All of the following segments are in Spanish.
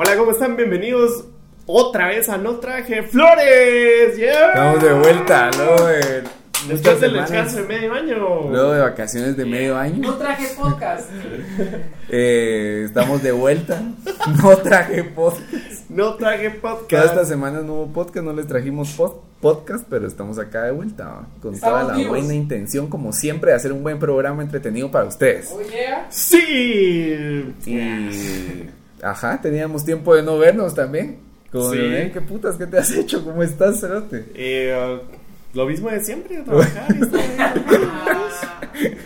Hola, ¿cómo están? Bienvenidos otra vez a No Traje Flores. Yeah. Estamos de vuelta, ¿no? De Después del descanso de medio año. Luego de vacaciones de medio año. No traje podcast. Eh, estamos de vuelta. No traje podcast. No Traje Cada Podcast. esta semana no hubo podcast, no les trajimos pod- podcast, pero estamos acá de vuelta. Con Estamos toda la vivos. buena intención, como siempre, de hacer un buen programa entretenido para ustedes. Oh yeah. Sí. Y. Ajá, teníamos tiempo de no vernos también. Como, Sí. "Eh, ¿qué putas? ¿Qué te has hecho? ¿Cómo estás, Cerote? Eh, uh, lo mismo de siempre, trabajar. y estar ahí.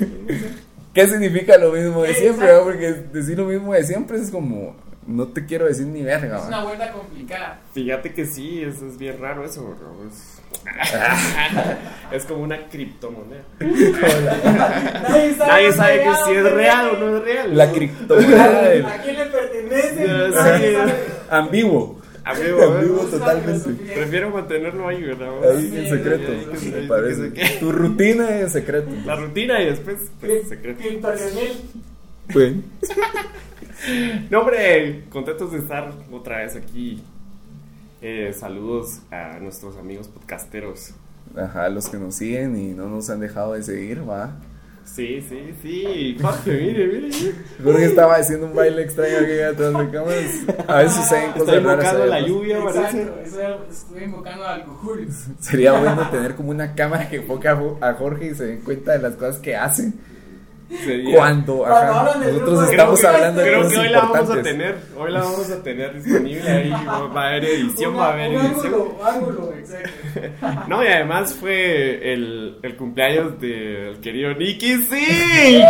¿Qué significa lo mismo de siempre? va? Porque decir lo mismo de siempre es como. No te quiero decir ni verga. Es una vuelta complicada. Fíjate que sí, eso es bien raro eso, bro. Es, es como una criptomoneda. Nadie sabe, Nadie sabe que si es real o no es real. La criptomoneda del ¿A quién le pertenece? Sabe. ambiguo. Amigo, Ambiguo ¿eh? totalmente. Prefiero mantenerlo ahí, ¿verdad? Ahí Sí, en secreto. sí, sí, me sí, parece. sí, sí. Tu rutina es en secreto. La rutina y después, pues, secreto. Cripto Leonel. Pues, No, hombre, contentos de estar otra vez aquí. Eh, saludos a nuestros amigos podcasteros. ajá, los que nos siguen y no nos han dejado de seguir, va. Sí, sí, sí. Jorge, mire, mire. Jorge estaba haciendo un baile extraño aquí atrás de cámaras. A veces suceden cosas raras. invocando la lluvia, parece. Estoy invocando al. Sería bueno tener como una cámara que enfoque a Jorge y se den cuenta de las cosas que hace. Sería- Cuando, ajá, nosotros estamos hablando de Creo cosas que hoy la vamos a importantes. tener. Hoy la vamos a tener disponible ahí. Va a haber edición, va a haber edición. ángulo, ángulo, exacto. No, y además fue el, el cumpleaños del querido Nicky Six.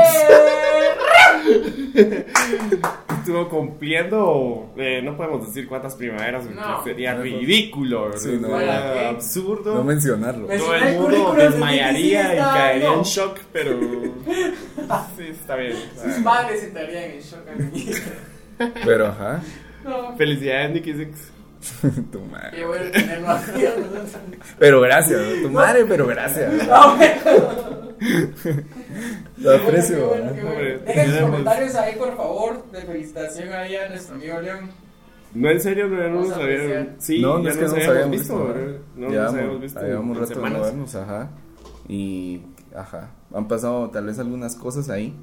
Estuvo cumpliendo, eh, no podemos decir cuántas primaveras, No. sería ridículo, absurdo. No mencionarlo. Me- Todo el mundo desmayaría y caería no. en shock, pero sí, está bien. Sus madres estarían en shock ministro. Pero ajá, No. Felicidades, Nicky Six. tu madre. Qué bueno tenerlo aquí. Pero gracias, tu madre, pero gracias. No, bueno. Lo aprecio. Bueno, bueno. Hombre, Dejen sus comentarios ahí, por favor, de felicitación ahí a nuestro amigo León. No, en serio, no, ya no nos apreciar. Sí, no, no ya es que nos no nos habíamos habíamos visto, visto. No Ya nos mo- habíamos visto. Habíamos rato de vernos, ajá. Y, ajá, han pasado tal vez algunas cosas ahí.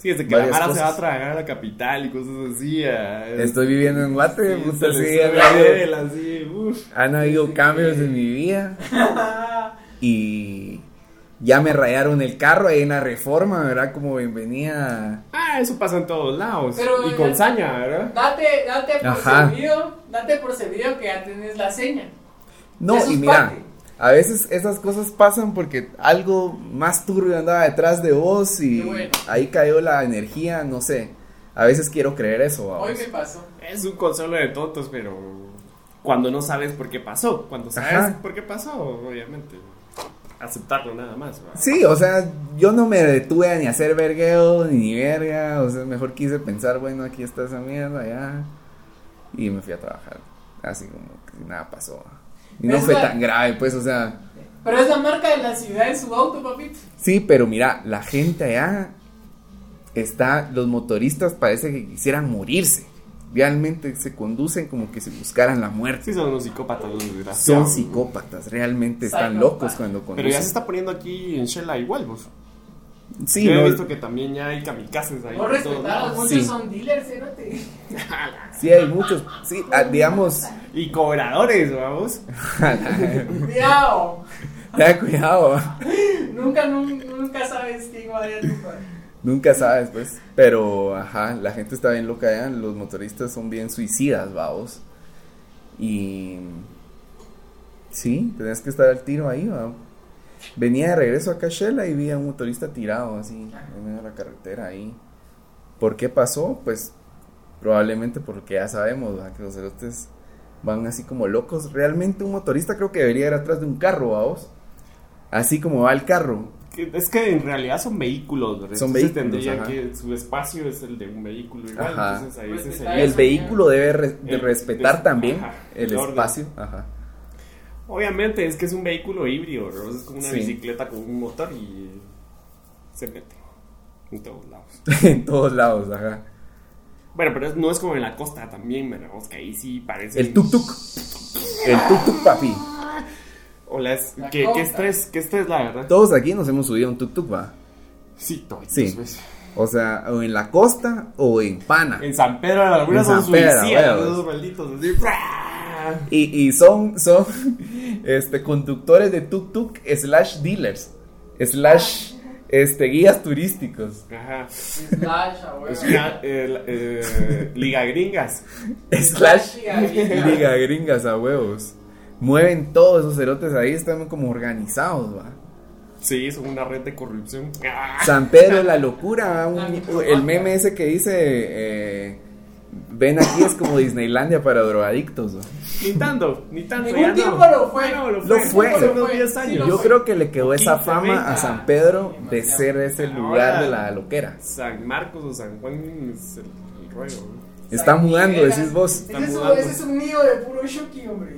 Sí, desde que la Mara se va a trabajar a la capital y cosas así. Estoy viviendo en Guate, Sí, puta, sí, han habido, vela, así, uf. han habido cambios en mi vida. Y ya me rayaron el carro ahí en la reforma, ¿verdad? Como venía. Ah, eso pasa en todos lados. Pero y con saña, ¿verdad? Date, date por Ajá. servido, date por servido que ya tenés la seña. No, y mira, parte. A veces esas cosas pasan porque algo más turbio andaba detrás de vos y bueno. ahí cayó la energía, no sé. A veces quiero creer eso. Hoy me pasó. Es un consuelo de tontos, pero cuando no sabes por qué pasó, cuando sabes Ajá. por qué pasó, obviamente. Aceptarlo nada más. ¿verdad? Sí, o sea, yo no me detuve a ni a hacer vergueo ni verga, o sea, mejor quise pensar, bueno, aquí está esa mierda, ya. Y me fui a trabajar, así como que nada pasó. Y no Es fue la- tan grave, pues, o sea, Pero es la marca de la ciudad en su auto, papito. sí, pero mira, la gente allá está, los motoristas parece que quisieran morirse. Realmente se conducen como que si buscaran la muerte. Sí, son unos psicópatas, los desgraciados. Son psicópatas, realmente están locos cuando Pero conducen. ya se está poniendo aquí en Shela igual, vos. Sí, Yo he no- visto que también ya hay kamikazes ahí. No lados. muchos Sí. son dealers, fíjate. sí hay muchos, sí, ah, digamos, Y cobradores, vamos. Cuidado. ten cuidado. Nunca, nunca, sabes quién va a ir. Nunca sabes, pues. Pero, ajá, la gente está bien loca allá. Los motoristas son bien suicidas, vamos. Y. Sí, tenés que estar al tiro ahí, va. Venía de regreso a Shela y vi a un motorista tirado así en medio de la carretera ahí. ¿Por qué pasó? Pues probablemente porque ya sabemos que los cerotes van así como locos. Realmente un motorista creo que debería ir atrás de un carro, vamos. Así como va el carro. Es que en realidad son vehículos, ¿verdad? Son Entonces vehículos, tendría ajá. que su espacio es el de un vehículo igual. Ajá. Entonces ahí Pues ese está sería- El vehículo debe re- de El- respetar es- también ajá, el el espacio. Ajá. Obviamente es que es un vehículo híbrido. Es como una Sí. bicicleta con un motor y se mete en todos lados. en todos lados, ajá. Bueno, pero no es como en la costa también, ¿verdad? que ahí sí parece. El tuk tuk. El tuk tuk, papi. Hola, es, ¿qué, qué estrés, qué estrés, la verdad. Todos aquí nos hemos subido a un tuk tuk, va. Sí, toditos, Sí. pues. O sea, o en la costa o en Pana. En San Pedro de la Laguna son Pedro, suicidas, esos malditos. Así. Y, y son, son este, conductores de tuk tuk slash dealers. Slash este, guías turísticos. Ajá. Slash, a huevo. Es una, eh, eh, liga gringas. Slash Liga gringa. liga gringas a huevos. Mueven todos esos cerotes ahí, están como organizados, va. Sí, son una red de corrupción. San Pedro la locura, un- el meme ese que dice, eh, ven aquí es como Disneylandia para drogadictos. ¿no? Ni tanto, ni tanto. Ningún no. tiempo lo fue. No, lo Lo fue. Lo unos fue. 10 Sí, años. lo Yo fue. creo que le quedó esa 15, fama a 20. San Pedro de ser ese Ahora- lugar de la loquera. San Marcos o San Juan es el, el rollo. ¿no? Está San mudando, Miguel, decís vos. Ese Está es, un, mudando. ese es un nido de puro Shuki, hombre.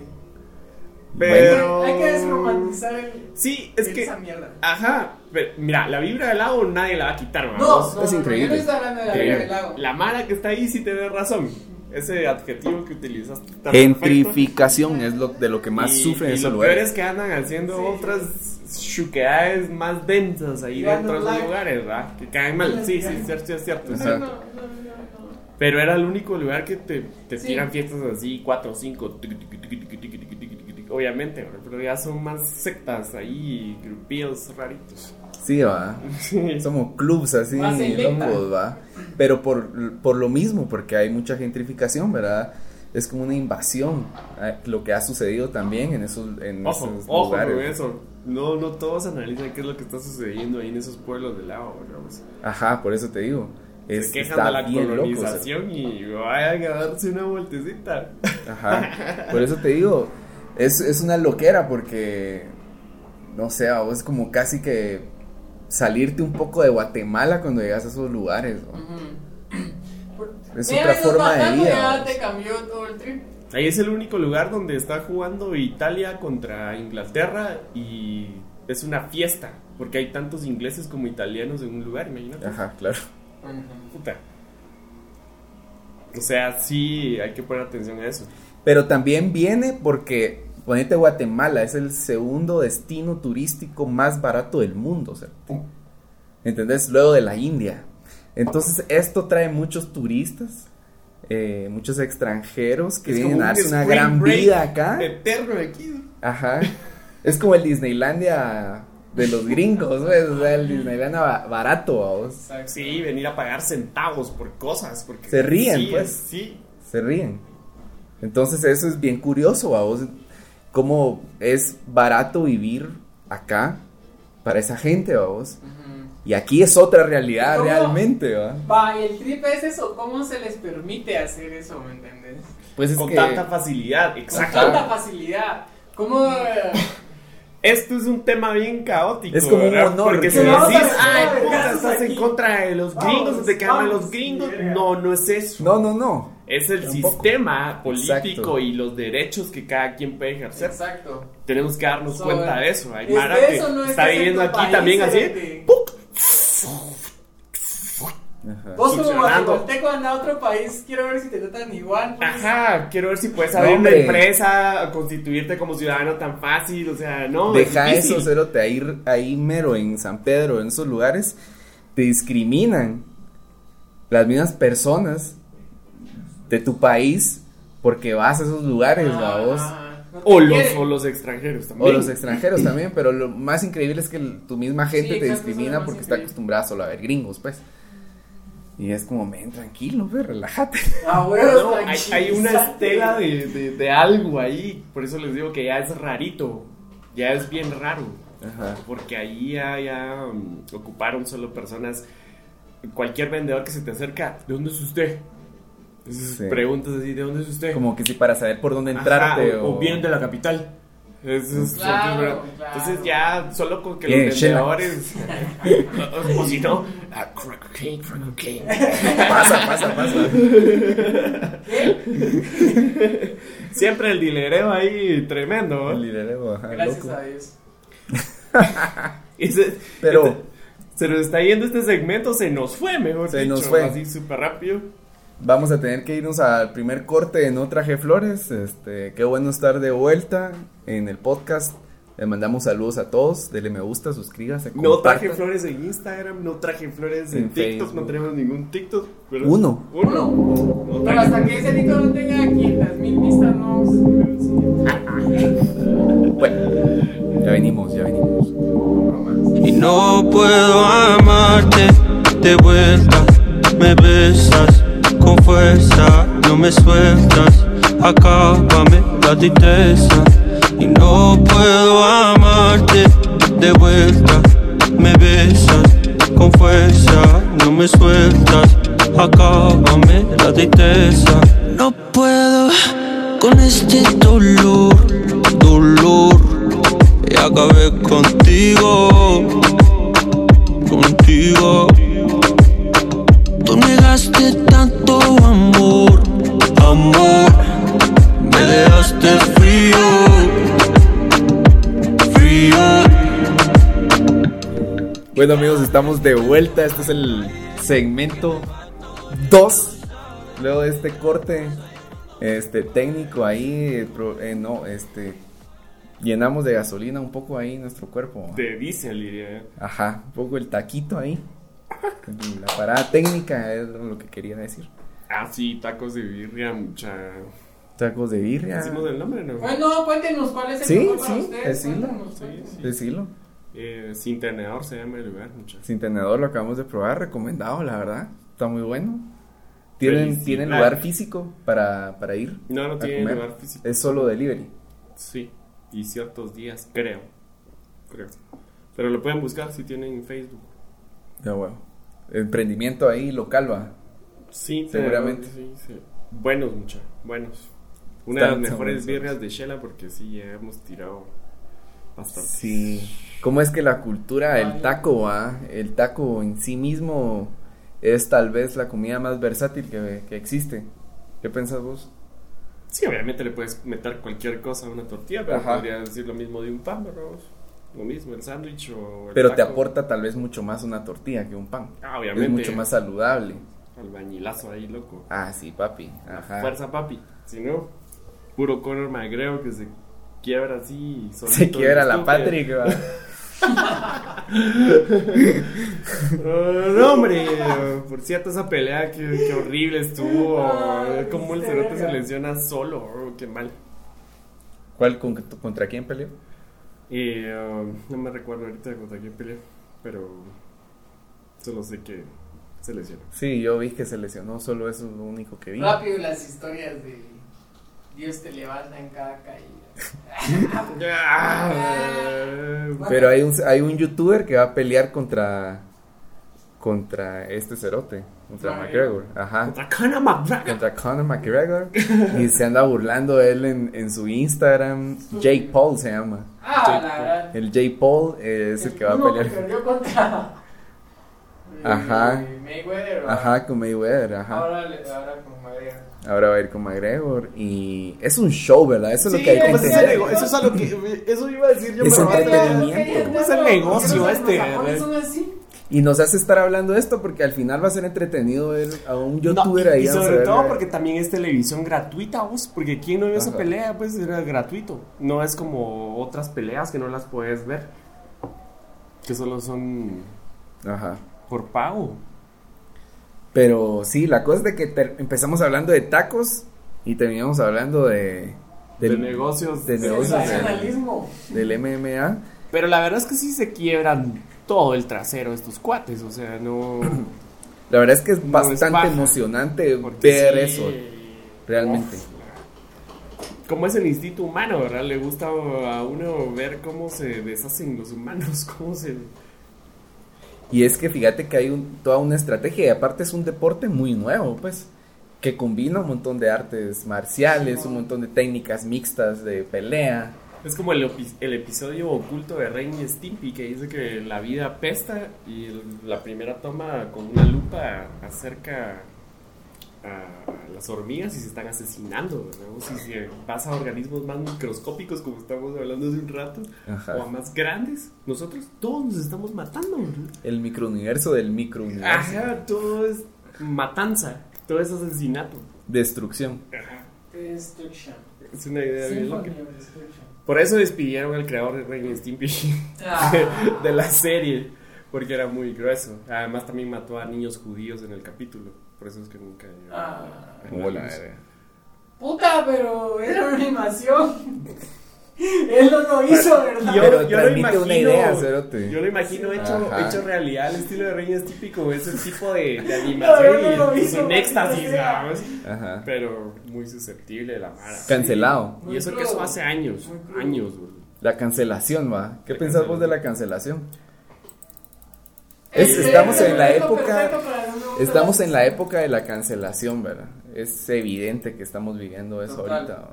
Pero. Hay que desromantizar el, Sí, es que. esa mierda. Ajá. pero, mira, la vibra del lago nadie la va a quitar, No, vamos. no, es no, no, increíble. no estoy hablando de la Eh, vida del lago. La mara que está ahí sí tiene razón. Ese adjetivo que utilizaste. Gentrificación es lo de lo que más Y- sufren y esos lo lugares. peor es que andan haciendo Sí. otras chuquedades más densas ahí dentro de like. lugares, ¿verdad? Que caen mal. Sí, sí, es cierto, es cierto. No, no, no, no, no. Pero era el único lugar que te, te Sí. tiran fiestas así, 4 o 5. Obviamente, pero ya son más sectas ahí, grupillos raritos. Sí, va. Sí. Somos clubs así locos, va. Pero por, por lo mismo, porque hay mucha gentrificación, ¿verdad? Es como una invasión. Lo que ha sucedido también en esos, en Ojo, esos ojo lugares. con eso. No, no todos analizan qué es lo que está sucediendo ahí en esos pueblos del lago, ¿verdad? Ajá, por eso te digo. Es, Se quejan está de la bien loco, o sea. colonización y vayan a darse una vueltecita. Ajá. Por eso te digo, es, es una loquera porque, no sé, es como casi que salirte un poco de Guatemala cuando llegas a esos lugares. Es otra forma de vida. Ya vamos. te cambió todo el trip. Ahí es el único lugar donde está jugando Italia contra Inglaterra y es una fiesta, porque hay tantos ingleses como italianos en un lugar, imagínate. Ajá, claro. Puta. O sea, sí, hay que poner atención a eso. Pero también viene porque, ponete Guatemala, es el segundo destino turístico más barato del mundo, o sea, ¿entendés? Luego de la India. Entonces esto trae muchos turistas, eh, muchos extranjeros que Es vienen a darse una gran vida acá. Eterno aquí. Ajá. Es como el Disneylandia de los gringos, ¿ves? O sea, el Disneylandia ba- barato, vamos. Sí, venir a pagar centavos por cosas. Porque Se ríen, sí, pues. es- Sí, Se ríen. Entonces eso es bien curioso, vamos. Cómo es barato vivir acá para esa gente, vamos. Y aquí es otra realidad ¿Cómo? realmente, ¿va? Va, y el trip es eso, ¿cómo se les permite hacer eso, me entiendes? Pues es con que tanta facilidad, Con exacto. tanta facilidad. ¿Cómo? Esto es un tema bien caótico. Es como un ¿verdad? honor, Porque que si decís, ay, "Ay, puta, estás en aquí". contra de los gringos, Vamos, te vamos, los gringos. verga. No, no es eso. no, no, no. Es el Tampoco. sistema político Exacto. y los derechos que cada quien puede ejercer. Exacto. Tenemos que darnos So, cuenta de eso. Hay es Mara que eso, no es está viviendo aquí también así. Ajá. Vos como guatemalteco anda a otro país, quiero ver si te tratan igual. pues. Ajá, quiero ver si puedes abrir una empresa, constituirte como ciudadano tan fácil, o sea, no. es Deja difícil. eso, cerote, ahí, ahí mero en San Pedro, en esos lugares, te discriminan las mismas personas de tu país porque vas a esos lugares, Ah, no O los, quieren. o los extranjeros también. O los extranjeros también, pero lo más increíble es que tu misma gente Sí, te discrimina porque está acostumbrada solo a ver gringos, pues. Y es como, men, tranquilo, ve, relájate. Ah, huevos, No, hay, hay una estela de, de- de algo ahí. Por eso les digo que ya es rarito. Ya es bien raro. Ajá. Porque ahí ya, ya, um, ocuparon solo personas. Cualquier vendedor que se te acerca, ¿de dónde es usted? Sí. Preguntas así, ¿de dónde es usted? Como que sí, para saber por dónde Ajá, entrarte. o, o vienen de la capital. Eso es- Claro, Entonces ya solo con que Bien, los vendedores o si no ah, crack cocaine, crack cocaine. Pasa, pasa, pasa. siempre el dilereo ahí tremendo ¿no? El lidereo, ajá, Gracias loco. a Dios. Se- Pero- se nos está yendo este segmento se nos fue mejor Se dicho, nos fue. así súper rápido vamos a tener que irnos al primer corte de No Traje Flores. Este, qué bueno estar de vuelta en el podcast. Le mandamos saludos a todos. Dele me gusta, suscríbase. No comparta. traje flores en Instagram, no traje flores en, En TikTok, Facebook. no tenemos ningún TikTok. Uno. Uno. Uno. No Pero hasta que ese TikTok no tenga 500 mil vistas, no. Bueno, ya venimos, ya venimos. Y no puedo amarte de vuelta. Me besas con fuerza, no me sueltas. Acábame la tristeza. Y no puedo amarte de vuelta. Me besas con fuerza, no me sueltas. Acábame la tristeza. No puedo con este dolor, dolor. Y acabé contigo, contigo. Tú negaste tanto amor, amor. Me dejaste frío, frío. Bueno amigos, estamos de vuelta. Este es el segmento 2. Luego de este corte este técnico ahí, eh, pro- eh, no, este llenamos de gasolina un poco ahí nuestro cuerpo. De diésel, diría. ¿eh? Ajá, un poco el taquito ahí. La parada técnica es lo que quería decir. Ah, sí, tacos de birria, mucha. Tacos de birria. Decimos el nombre, ¿no? Bueno, cuéntenos cuál es el Sí, mejor para sí, ustedes. decilo. Sí, sí. Decilo. Eh, sin tenedor se llama el lugar, mucha. Sin tenedor lo acabamos de probar, recomendado, la verdad. Está muy bueno. ¿Tienen. ¿tienen lugar físico para, para ir? No, no a tiene comer? lugar físico. Es solo delivery. Sí, y ciertos días, creo. Creo. Pero lo pueden buscar si tienen Facebook. Ya, bueno. Emprendimiento ahí local, va. Sí, Seguramente. pero- Sí, sí. Buenos, mucha. Buenos. Una de las mejores birrias de Shela porque sí, ya hemos tirado bastante. Sí. ¿Cómo es que la cultura, el taco, va? El taco en sí mismo es tal vez la comida más versátil que, que existe. ¿Qué pensás vos? Sí, obviamente le puedes meter cualquier cosa a una tortilla, pero Ajá. podría decir lo mismo de un pan, ¿verdad? Lo mismo, el sándwich o el Pero te aporta tal vez mucho más una tortilla que un pan. Ah, obviamente. Es mucho más saludable. Albañilazo ahí, loco. Ah, sí, papi. Ajá. Fuerza, papi. Si no, puro Conor McGregor que se quiebra así. Se solito quiebra en la. Patrick, va. No, hombre. Por cierto, esa pelea, qué, qué horrible estuvo. Ay, Cómo el cerote se lesiona solo. oh, qué mal. ¿Cuál, con- ¿Contra quién peleó? Y um, no me recuerdo ahorita contra quién peleó. Pero solo sé que se lesionó. Sí, yo vi que se lesionó, solo eso es lo único que vi. Rápido las historias de Dios te levanta en cada caída. Pero hay un, hay un youtuber que va a pelear contra contra este cerote, contra McGregor, ajá, Contra Conor McGregor. contra Conor McGregor y se anda burlando él en, en su Instagram, Jake Paul se llama, Ah, la verdad. el Jake Paul es el que va a pelear, perdió contra. Ajá. Mayweather. ajá, con Mayweather, ajá, Ahora, con McGregor. ahora va a ir con McGregor y es un show, ¿verdad? Eso es lo que hay que entender. eso es algo que. Eso iba a decir yo. Es pero- entretenimiento. ¿Cómo es el negocio este? Y nos hace estar hablando de esto porque al final va a ser entretenido ver a un No, youtuber ahí. y sobre todo porque también es televisión gratuita, vos, porque quien no vio esa pelea, pues era gratuito. No es como otras peleas que no las puedes ver, que solo son Ajá. Por pago. Pero sí, la cosa es de que empezamos hablando de tacos y terminamos hablando de de negocios. de negocios del MMA. Pero la verdad es que sí se quiebran todo el trasero estos cuates, o sea, no. La verdad es que es No es bastante emocionante porque ver sí, eso, realmente. Como es el instinto humano, ¿verdad? Le gusta a uno ver cómo se deshacen los humanos, cómo se. Y es que fíjate que hay un- toda una estrategia y aparte es un deporte muy nuevo, pues, que combina un montón de artes marciales, un montón de técnicas mixtas de pelea. Es como el, el episodio oculto de Ren y Stimpy que dice que la vida apesta y la primera toma con una lupa acerca a las hormigas y se están asesinando, ¿verdad? O si se pasa a organismos más microscópicos como estamos hablando hace un rato Ajá. o a más grandes, nosotros todos nos estamos matando, ¿verdad? El microuniverso del microuniverso. Ajá, todo es matanza. todo es asesinato. Destrucción. Destruction. Es una idea bien loca. Por eso despidieron al creador de Ren y Stimpy Ah, de la serie, porque era muy grueso. Además también mató a niños judíos en el capítulo, por eso es que nunca llegó Ah. a- a Como la luz. verga. puta, pero era una animación. Él no lo hizo, ¿verdad? Yo, Pero yo lo imagino, una idea, cerote. yo lo imagino hecho, Ajá. hecho realidad, el estilo de Ren es típico, ese tipo de, de No, animación no lo y es un no, éxtasis, no sea. ¿sabes? Ajá. pero muy susceptible de la mara. Cancelado. Y eso que eso hace años, años, güey. La cancelación, va. ¿Qué La pensás vos de la cancelación? Es- Es- estamos en la época- Estamos en la época de la cancelación, ¿verdad? Es evidente que estamos viviendo eso Total. ahorita.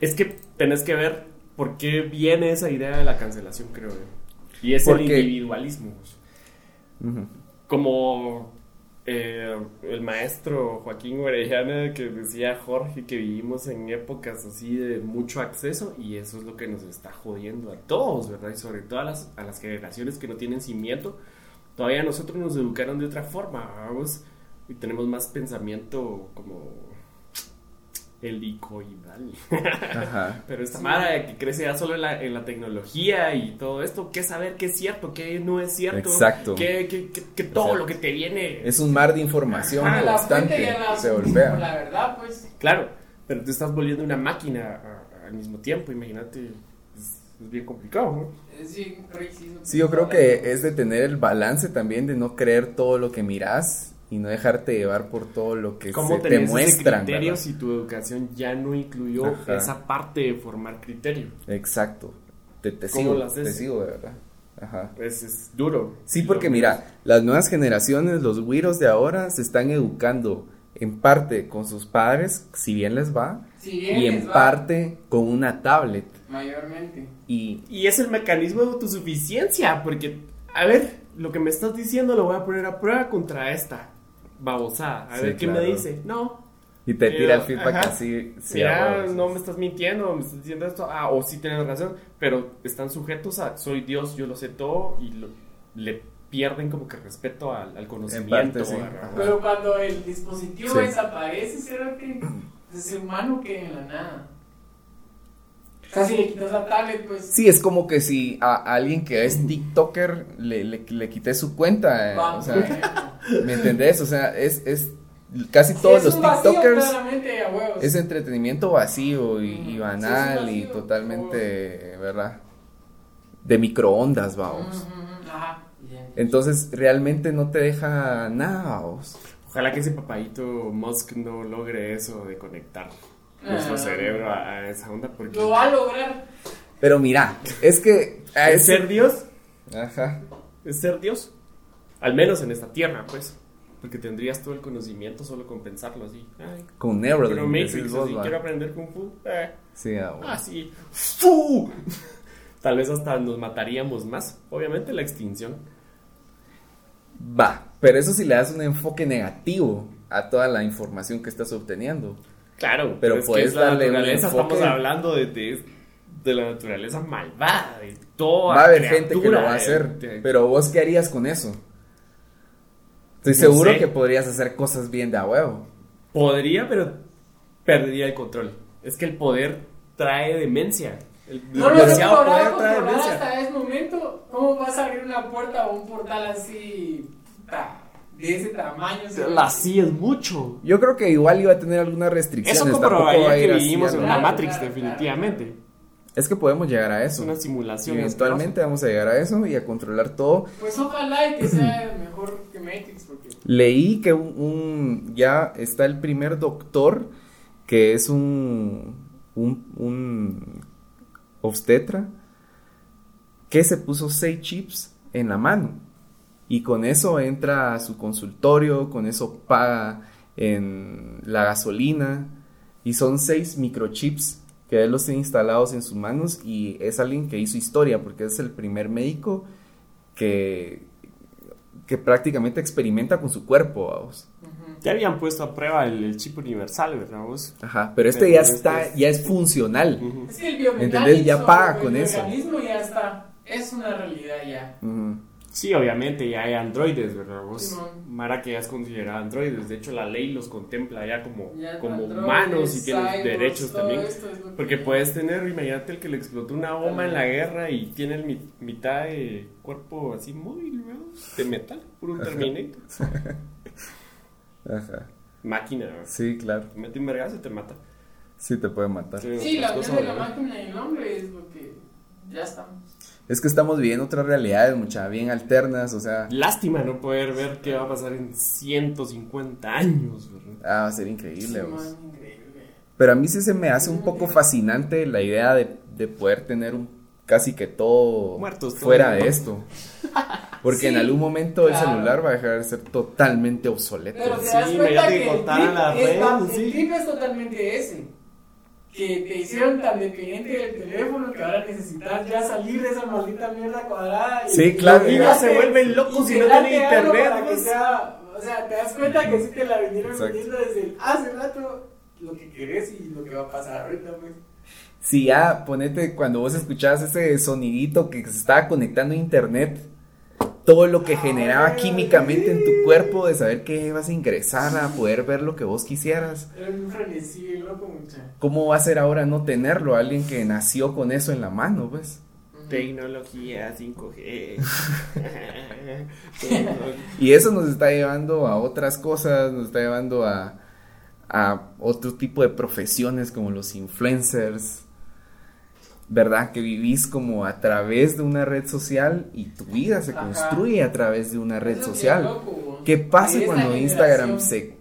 Es que tenés que ver por qué viene esa idea de la cancelación, creo yo. Y es Porque- el individualismo. Como eh, el maestro Joaquín Orellana que decía Jorge que vivimos en épocas así de mucho acceso y eso es lo que nos está jodiendo a todos, ¿verdad? Y sobre todo a las, a las generaciones que no tienen cimiento. Todavía nosotros nos educaron de otra forma, vamos, y tenemos más pensamiento como helicoidal. Ajá. Pero esta mara de que crece ya solo en la, en la tecnología y todo esto, ¿qué saber qué es cierto, qué no es cierto? Exacto. Que, que- que- que todo sea, lo que te viene. Es un mar de información fuente constante. la, Se golpea. La verdad, pues. Claro, pero tú estás volviendo una máquina a- al mismo tiempo, imagínate. Es, es bien complicado, ¿no? Es bien crazy. Sí, yo creo que es de tener el balance también de no creer todo lo que miras y no dejarte llevar por todo lo que ¿Cómo se te muestran. criterio ¿verdad? si tu educación ya no incluyó Ajá. esa parte de formar criterio? Exacto. Te, te ¿Cómo sigo, lo haces? te sigo, de verdad. Ajá. Es, es duro. Sí, porque mira, las nuevas generaciones, los güiros de ahora, se están educando en parte con sus padres, si bien les va, Si bien y les en va, parte con una tablet. Mayormente. Y Y es el mecanismo de autosuficiencia, porque, a ver, lo que me estás diciendo lo voy a poner a prueba contra esta babosada. A Sí, ver qué claro. me dice. No, Y te tira el feedback ajá. así. sí, Mira, no me estás mintiendo, me estás diciendo esto. Ah, o sí tienes razón, pero están sujetos a soy Dios, yo lo sé todo y lo- le pierden como que respeto al, al conocimiento. Pero cuando el dispositivo Sí. desaparece, será que ese humano queda en la nada. Casi le quitas la tablet, pues. Sí, es como que si a alguien que es TikToker le, le, le quité su cuenta. eh, o sea. ¿me entendés? O sea, es, es casi Sí, todos es los vacío, TikTokers es entretenimiento vacío y, y Mm, sí, banal y totalmente, ¿verdad? De microondas, vamos. Entonces, realmente no te deja nada, vamos. Ojalá que ese papadito Musk no logre eso de conectar nuestro Ah. cerebro a, a esa onda porque Lo va a lograr. Pero mira, es que... a es ese- ser Dios, Ajá. es ser Dios. Al menos en esta tierra, pues. Porque tendrías todo el conocimiento solo con pensarlo así. Ay, Con pero Neuralink. Matrix, decís vos, así, quiero aprender Kung Fu. Eh, Sí, ah, bueno. así. ¡Fu! Tal vez hasta nos mataríamos más. Obviamente la extinción. Va, pero eso sí le das un enfoque negativo a toda la información que estás obteniendo. Claro, Pero pero, es que puedes es la darle un enfoque. Estamos hablando de, de, de la naturaleza malvada, de toda Va a haber gente que lo va a hacer, de- pero vos qué harías con eso? Estoy No seguro sé. que podrías hacer cosas bien de a huevo. Podría, pero perdería el control. Es que el poder trae demencia. El No lo has logrado controlar hasta ese momento. ¿Cómo vas a abrir una puerta o un portal así de ese tamaño? ¿sabes? La sí es mucho. Yo creo que igual iba a tener algunas restricciones. Eso comprobaría que así vivimos en Claro, Matrix, claro, definitivamente. Es que podemos llegar a Es eso. una simulación. Eventualmente vamos a llegar a eso y a controlar todo. Pues ojalá y que sea mejor que Matrix, porque Leí que un, un- ya está el primer doctor que es un, un, un obstetra que se puso seis chips en la mano y con eso entra a su consultorio, con eso paga en la gasolina y son seis microchips que él los tiene instalados en sus manos y es alguien que hizo historia porque es el primer médico que, que prácticamente experimenta con su cuerpo. Ya habían puesto a prueba el, el chip universal, ¿verdad vos? Ajá, pero este Pero ya este está, es- ya es funcional. Ujú. es que el biomecánico ¿Entendés? Ya paga el con eso. organismo ya está, es una realidad ya. Ujú. Sí, obviamente ya hay androides, ¿verdad? Vos, Simón. Mara que ya es considerada androides. De hecho, la ley los contempla ya como, Ya como androides, humanos y tienen cyborgs, derechos también. es Porque que- puedes tener, imagínate el que le explotó una bomba en la guerra y tiene el mi- mitad de cuerpo así móvil, ¿verdad? De metal, puro Terminator. Ajá. Máquina, ¿verdad? Sí, claro. Te mete un vergazo y te mata. Sí, te puede matar. Sí, la unión de la máquina y el hombre es lo que ya estamos. Es que estamos viviendo otras realidades, mucha, bien alternas, o sea, Lástima no poder ver qué va a pasar en 150 años, ¿verdad? ah, va a ser Sí, increíble. vos. man, increíble. Pero a mí sí se me hace un poco fascinante la idea de, de poder tener un casi que todo Muertos fuera de esto. Porque en Sí, algún momento el celular va a dejar de ser totalmente obsoleto. Pero te Sí, cuenta que que el cortaran trip las es, redes, va- sí. el trip es totalmente ese. Que te hicieron tan dependiente del teléfono que ahora necesitas ya salir de esa maldita mierda cuadrada. y- Sí, claro. y niños se vuelven locos y si no tienen internet, que pues. sea- o sea, te das cuenta que sí te la vinieron Exacto. vendiendo desde el- hace rato lo que querés y lo que va a pasar ahorita, pues. Si ya, ponete, cuando vos escuchabas ese sonidito que se estaba conectando a internet, todo lo que generaba químicamente en tu cuerpo de saber que ibas a ingresar a poder ver lo que vos quisieras. ¿Cómo va a ser ahora no tenerlo? Alguien que nació con eso en la mano, pues. Tecnología 5G. Y eso nos está llevando a otras cosas, nos está llevando a, a otro tipo de profesiones como los influencers, ¿verdad? Que vivís como a través de una red social y tu vida se Ajá. construye a través de una red social. loco, güey. ¿Qué pasa cuando Instagram generación. se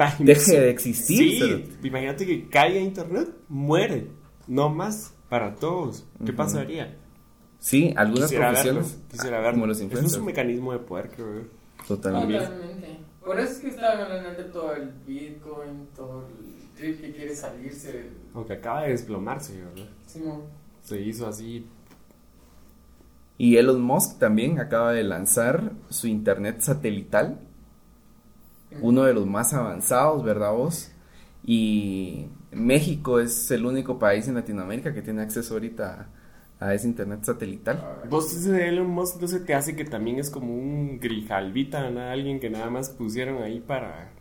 Va, deje de existir? Sí, imagínate que caiga internet, muere. No más para todos. ¿Qué Ujú. pasaría? Sí, algunas Quisiera profesiones, verlo, quisiera verlo. como los Eso es influencers. un mecanismo de poder, creo yo. Totalmente. Totalmente. Por eso es que estaban hablando de todo el Bitcoin, todo el trip que quiere salirse Aunque acaba de desplomarse, ¿verdad? Simón. Se hizo así. Y Elon Musk también acaba de lanzar su internet satelital, uno de los más avanzados, ¿verdad vos? Y México es el único país en Latinoamérica que tiene acceso ahorita a, a ese internet satelital. Vos ese de Elon Musk no se te hace que también es como un grijalvita, ¿no? Alguien que nada más pusieron ahí para.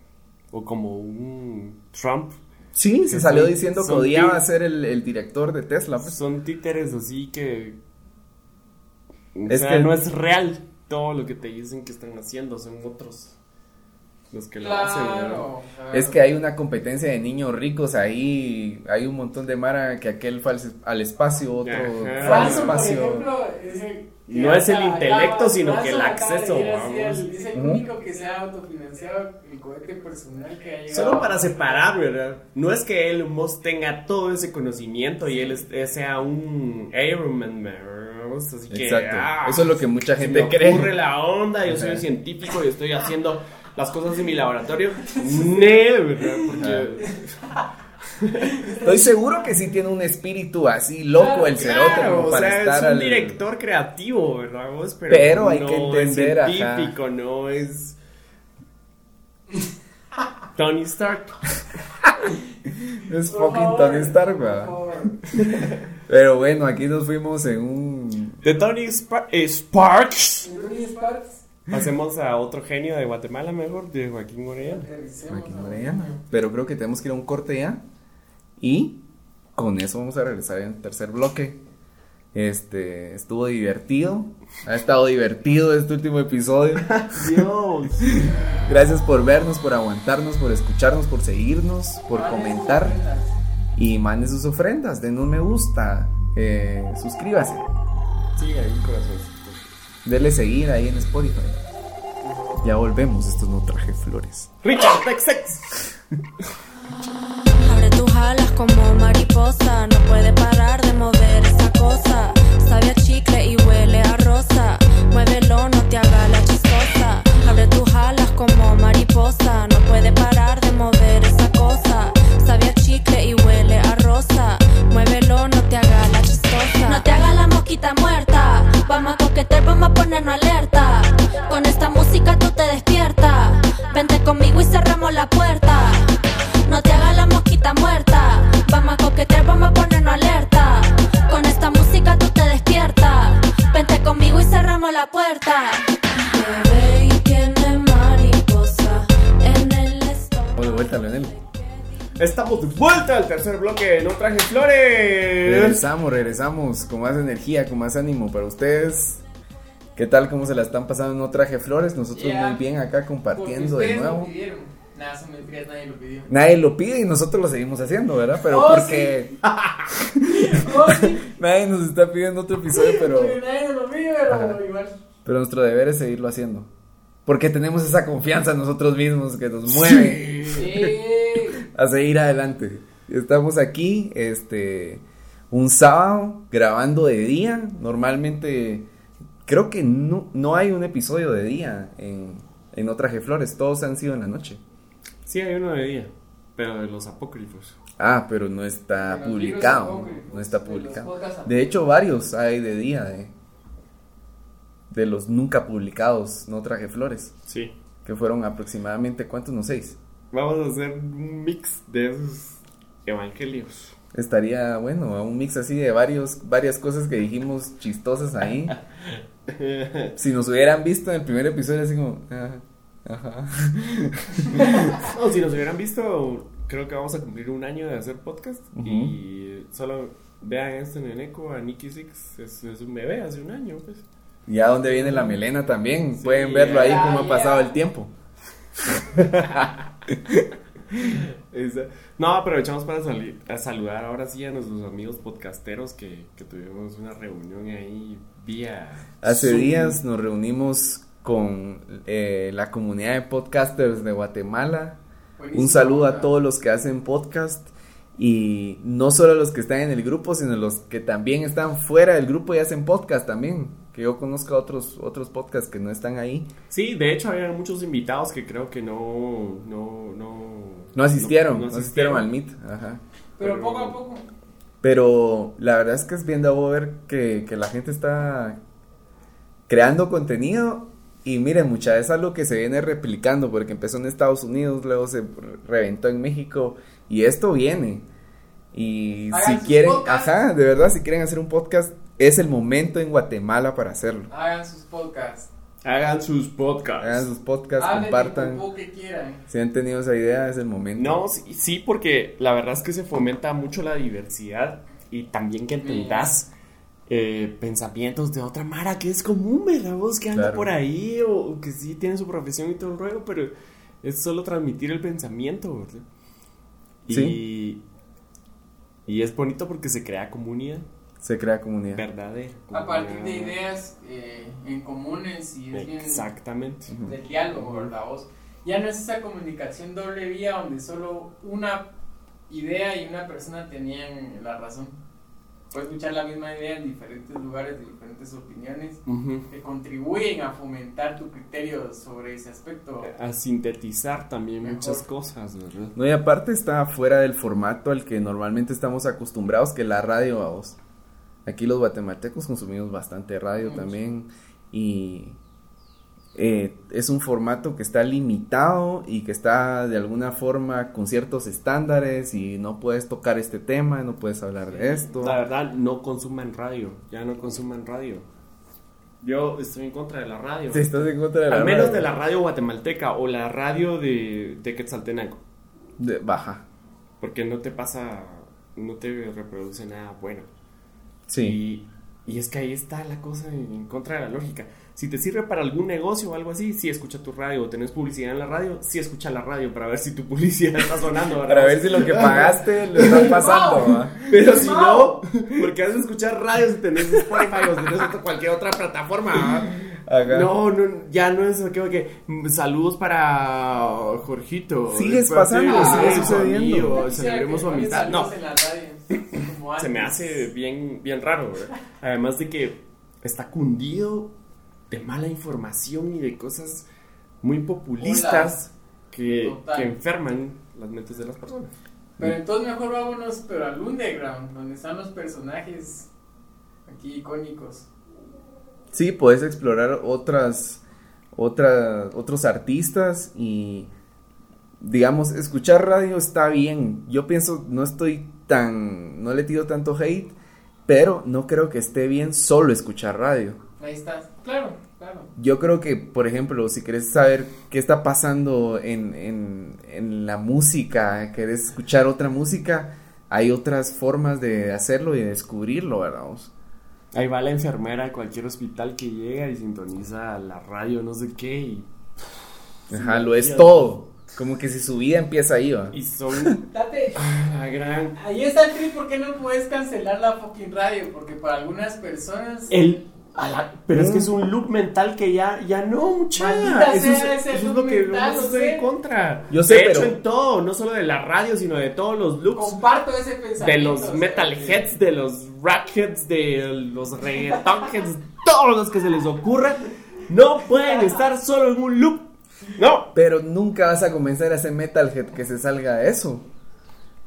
O como un Trump. Sí, se salió son- diciendo que odiaba ser el, el director de Tesla. pues. Son títeres así que. O Es sea, que- no es real todo lo que te dicen que están haciendo, son otros los que lo hacen. ¿verdad? Claro. Es que hay una competencia de niños ricos ahí, hay un montón de mara que aquel fue al, al espacio, otro Ajá. fue al Falso, por espacio. ejemplo, es el que No es el intelecto, sino que el acceso, vamos. Es el único que se ha autofinanciado el cohete personal que ha llegado. Solo para separar, ¿verdad? No es que Elon Musk tenga todo ese conocimiento y él es- sea un Iron Man, ¿verdad? Así que, Exacto. ah, Eso es lo que mucha se gente me cree. ocurre la onda, yo soy un científico y estoy haciendo las cosas en mi laboratorio. Ne, ¿verdad? Porque Estoy seguro que sí tiene un espíritu así loco el cerote Claro, como o para sea, estar es un al- director creativo, ¿verdad? vos? Pero, Pero hay no que entender, es ajá. científico, no es Tony Stark. Es Por fucking favor, Tony Stark, por ¿verdad? favor. Pero bueno, aquí nos fuimos en un De Tony Spa- eh, Sparks. Luis Sparks, Pasemos a otro genio de Guatemala mejor, de Joaquín aterricemos Joaquín. Pero creo que tenemos que ir a un corte ya. Y con eso vamos a regresar en el tercer bloque. Este estuvo divertido. Ha estado divertido este último episodio. Dios. Gracias por vernos, por aguantarnos, por escucharnos, por seguirnos, por comentar. Y manden sus ofrendas, den un me gusta, eh, suscríbase, Sí, ahí corazón. denle seguir ahí en Spotify. Ya volvemos, esto no traje flores. Richard Texex. Abre tus alas como mariposa, no puede parar de mover esa cosa. Sabe a chicle y huele a rosa. Muévelo, no te haga la chistosa. Abre tus alas como mariposa, no puede parar de mover esa cosa. Sabe a chicle y huele a rosa. Muévelo, no te haga la chistosa. No te haga la mosquita muerta. Vamos a coquetear, vamos a ponernos alerta. Con esta música tú te despiertas. Vente conmigo y cerramos la puerta. la puerta. Estamos de vuelta, Leonel. Estamos de vuelta al tercer bloque No Traje Flores. Regresamos, regresamos con más energía, con más ánimo para ustedes. ¿Qué tal? ¿Cómo se la están pasando? No traje flores, nosotros yeah, muy bien acá compartiendo de nuevo. Lo. Nada, son mentiras, nadie lo pidió. Nadie lo pide y nosotros lo seguimos haciendo, ¿verdad? Pero oh, porque. Sí. nadie nos está pidiendo otro episodio, pero, porque nadie nos lo pidió, pero Ajá. igual. pero nuestro deber es seguirlo haciendo. Porque tenemos esa confianza en nosotros mismos que nos mueve. Sí. a seguir adelante. Estamos aquí, este, un sábado grabando de día. Normalmente, creo que no, no hay un episodio de día en, en No Traje Flores. Todos han sido en la noche. Sí, hay uno de día. Pero de los apócrifos. Ah, pero no está publicado. No está publicado. De hecho, varios hay de día de, de los nunca publicados No Traje Flores. Sí. Que fueron aproximadamente, ¿cuántos? No, seis. Vamos a hacer un mix de esos evangelios. Estaría bueno, un mix así de varios, varias cosas que dijimos chistosas ahí. Si nos hubieran visto en el primer episodio, así como. ah, ajá. No, si nos hubieran visto, creo que vamos a cumplir un año de hacer podcast. Y solo vean esto en Eneco, a Nicky Six. Es, es un bebé hace un año, pues. Ya donde viene la melena también. Sí, Pueden verlo ahí ya, cómo ha pasado el tiempo. No, aprovechamos para sali- a saludar ahora sí a nuestros amigos podcasteros que, que tuvimos una reunión ahí vía. Hace Zoom. días nos reunimos con eh, la comunidad de podcasters de Guatemala. Buenísimo, Un saludo a todos los que hacen podcast. Y no solo los que están en el grupo, sino los que también están fuera del grupo y hacen podcast también. Que yo conozco a otros, otros podcasts que no están ahí. Sí, de hecho había muchos invitados que creo que no. No, no, No asistieron, no, no asistieron al Meet. Ajá. Pero Pero- poco a poco. Pero la verdad es que es bien de ver que, que la gente está creando contenido. Y miren, mucha es algo que se viene replicando porque empezó en Estados Unidos, luego se reventó en México y esto viene. Y Hagan si quieren, podcasts. ajá, de verdad, si quieren hacer un podcast, es el momento en Guatemala para hacerlo. Hagan sus podcasts. Hagan sus podcasts. Hagan sus podcasts, Hablen compartan. que quieran. Si han tenido esa idea, es el momento. No, sí, sí, porque la verdad es que se fomenta mucho la diversidad y también que entendas eh, pensamientos de otra Mara que es común, ¿verdad? Vos que anda Claro. por ahí o, o que sí tiene su profesión y todo el ruego, pero es solo transmitir el pensamiento, ¿verdad? Y, Sí. y es bonito porque se crea comunidad Se crea comunidad. verdadera. A partir de comunidad- ideas eh, en comunes y es bien Exactamente. Del diálogo, ¿verdad? Vos? Ya no es esa comunicación doble vía donde solo una idea y una persona tenían la razón. Puedes escuchar la misma idea en diferentes lugares, de diferentes opiniones, que contribuyen a fomentar tu criterio sobre ese aspecto. A sintetizar también Mejor. muchas cosas, ¿verdad? No, y aparte está fuera del formato al que normalmente estamos acostumbrados, que la radio a vos. Aquí los guatemaltecos consumimos bastante radio Mucho. también y eh, es un formato que está limitado y que está de alguna forma con ciertos estándares y no puedes tocar este tema, no puedes hablar de esto. La verdad, no consuman radio. Ya no consuman radio. Yo estoy en contra de la radio. Si estás en contra de la Al menos radio, de la radio guatemalteca o la radio de, de Quetzaltenango. de- baja. Porque no te pasa, no te reproduce nada bueno. Sí. Y, y es que ahí está la cosa en contra de la lógica. Si te sirve para algún negocio o algo así, sí escucha tu radio. O tenés publicidad en la radio, sí escucha la radio para ver si tu publicidad está sonando. ¿verdad? Para ver si lo que pagaste lo estás pasando. Pero si no, porque has de escuchar radio si tenés Spotify o si tenés otra- cualquier otra plataforma. Ajá. No, no, ya no es que mm, saludos para Jorgito. Sigues pasando, sigue su sucediendo. amigo, Celebremos su amistad. No, se me hace bien, bien raro, ¿verdad? Además de que está cundido de mala información y de cosas muy populistas que, enferman las mentes de las personas. Pero entonces mejor vámonos pero al underground, donde están los personajes aquí icónicos. Sí, puedes explorar otras, otras, otros artistas y, digamos, escuchar radio está bien. Yo pienso, no estoy tan, no le tiro tanto hate, pero no creo que esté bien solo escuchar radio. Ahí está. Claro, claro. Yo creo que, por ejemplo, si querés saber qué está pasando en, en, en la música, querés escuchar otra música, hay otras formas de hacerlo y de descubrirlo, ¿verdad? vos? Ahí va la enfermera de cualquier hospital que llega y sintoniza la radio, no sé qué, y, Ajá, lo es todo. Como que si su vida empieza ahí, ¿va? y son Date, ah, gran... ahí está el trip, ¿por qué no puedes cancelar la fucking radio? Porque para algunas personas... El, la- pero es que es un loop mental que ya, ya no, mucha. Maldita Eso, es, eso es lo que mental, vamos a no sé. en contra. Yo sé, de hecho, en todo, no solo de la radio, sino de todos los loops. Comparto ese pensamiento. De los metalheads, de los rapheads, de los reggaetonheads, todos los que se les ocurra, no pueden estar solo en un loop. No. Pero nunca vas a convencer a ese metalhead que se salga de eso.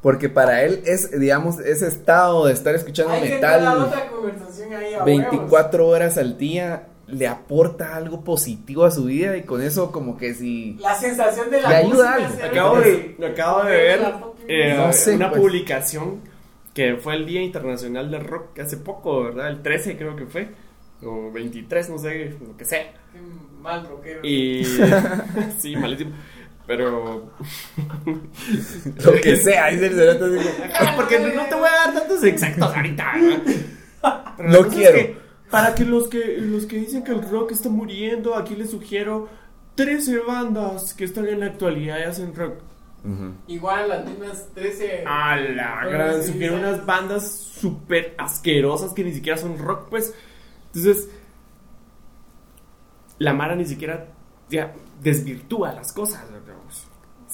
Porque para él es, digamos, ese estado de estar escuchando metal otra conversación ahí a 24 horas al día le aporta algo positivo a su vida y con eso como que si... La sensación de la Le ayuda música algo. Acabo de, acabo de ver eh, No sé, una pues. publicación que fue el Día Internacional del Rock hace poco, ¿verdad? El 13 creo que fue, o 23, no sé, lo que sea. Qué mal rockero. Y sí, malísimo. Pero Lo que sea, dice el cerote porque no te voy a dar datos exactos ahorita. ¿no? Pero No es quiero. que, para que los que los que dicen que el rock está muriendo, aquí les sugiero 13 bandas que están en la actualidad y hacen rock. Igual las mismas 13. A la gran, sí. unas bandas súper asquerosas que ni siquiera son rock, pues. Entonces, la Mara ni siquiera ya, desvirtúa las cosas, digamos.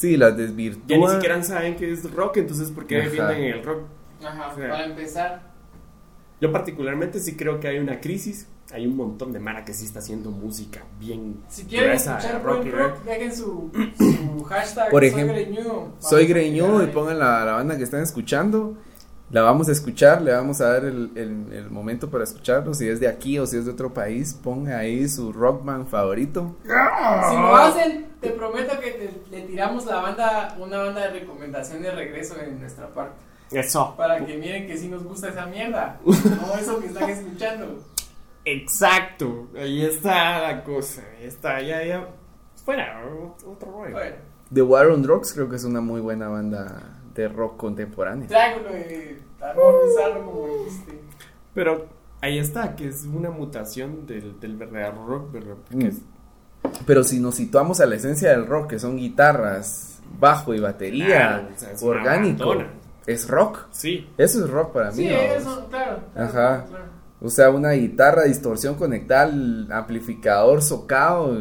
Sí, las Ya ni desvirtúa. siquiera saben que es rock, entonces ¿por qué defienden el rock? Ajá, o sea, para empezar. Yo particularmente sí creo que hay una crisis. Hay un montón de Mara que sí está haciendo música bien Si quieren gruesa, escuchar rock buen rock, dejen su, su hashtag. Por soy ejemplo, greñudo. Soy Vamos a greñudo y pongan la, la banda que están escuchando. La vamos a escuchar, le vamos a dar el, el- el momento para escucharlo. Si es de aquí o si es de otro país, ponga ahí su rockman favorito. Si lo hacen, te prometo que tiramos la banda, una banda de recomendación de regreso en nuestra parte. Eso. Para que miren que sí nos gusta esa mierda. No eso que están escuchando. Exacto. Ahí está la cosa. Ahí está. Ya, ya. Fuera. Otro rollo. Bueno, The War on Drugs creo que es una muy buena banda de rock contemporáneo. traigo lo de armonizarlo como dijiste. Pero ahí está, que es una mutación del, del verdadero rock, ¿verdad? Porque Mm. es- Pero si nos situamos a la esencia del rock, que son guitarras, bajo y batería, Claro, o sea, es orgánico, es rock. Sí. Eso es rock para mí. Sí, eso, claro. claro, Ajá. claro. O sea, una guitarra, distorsión conectada, al amplificador, socado.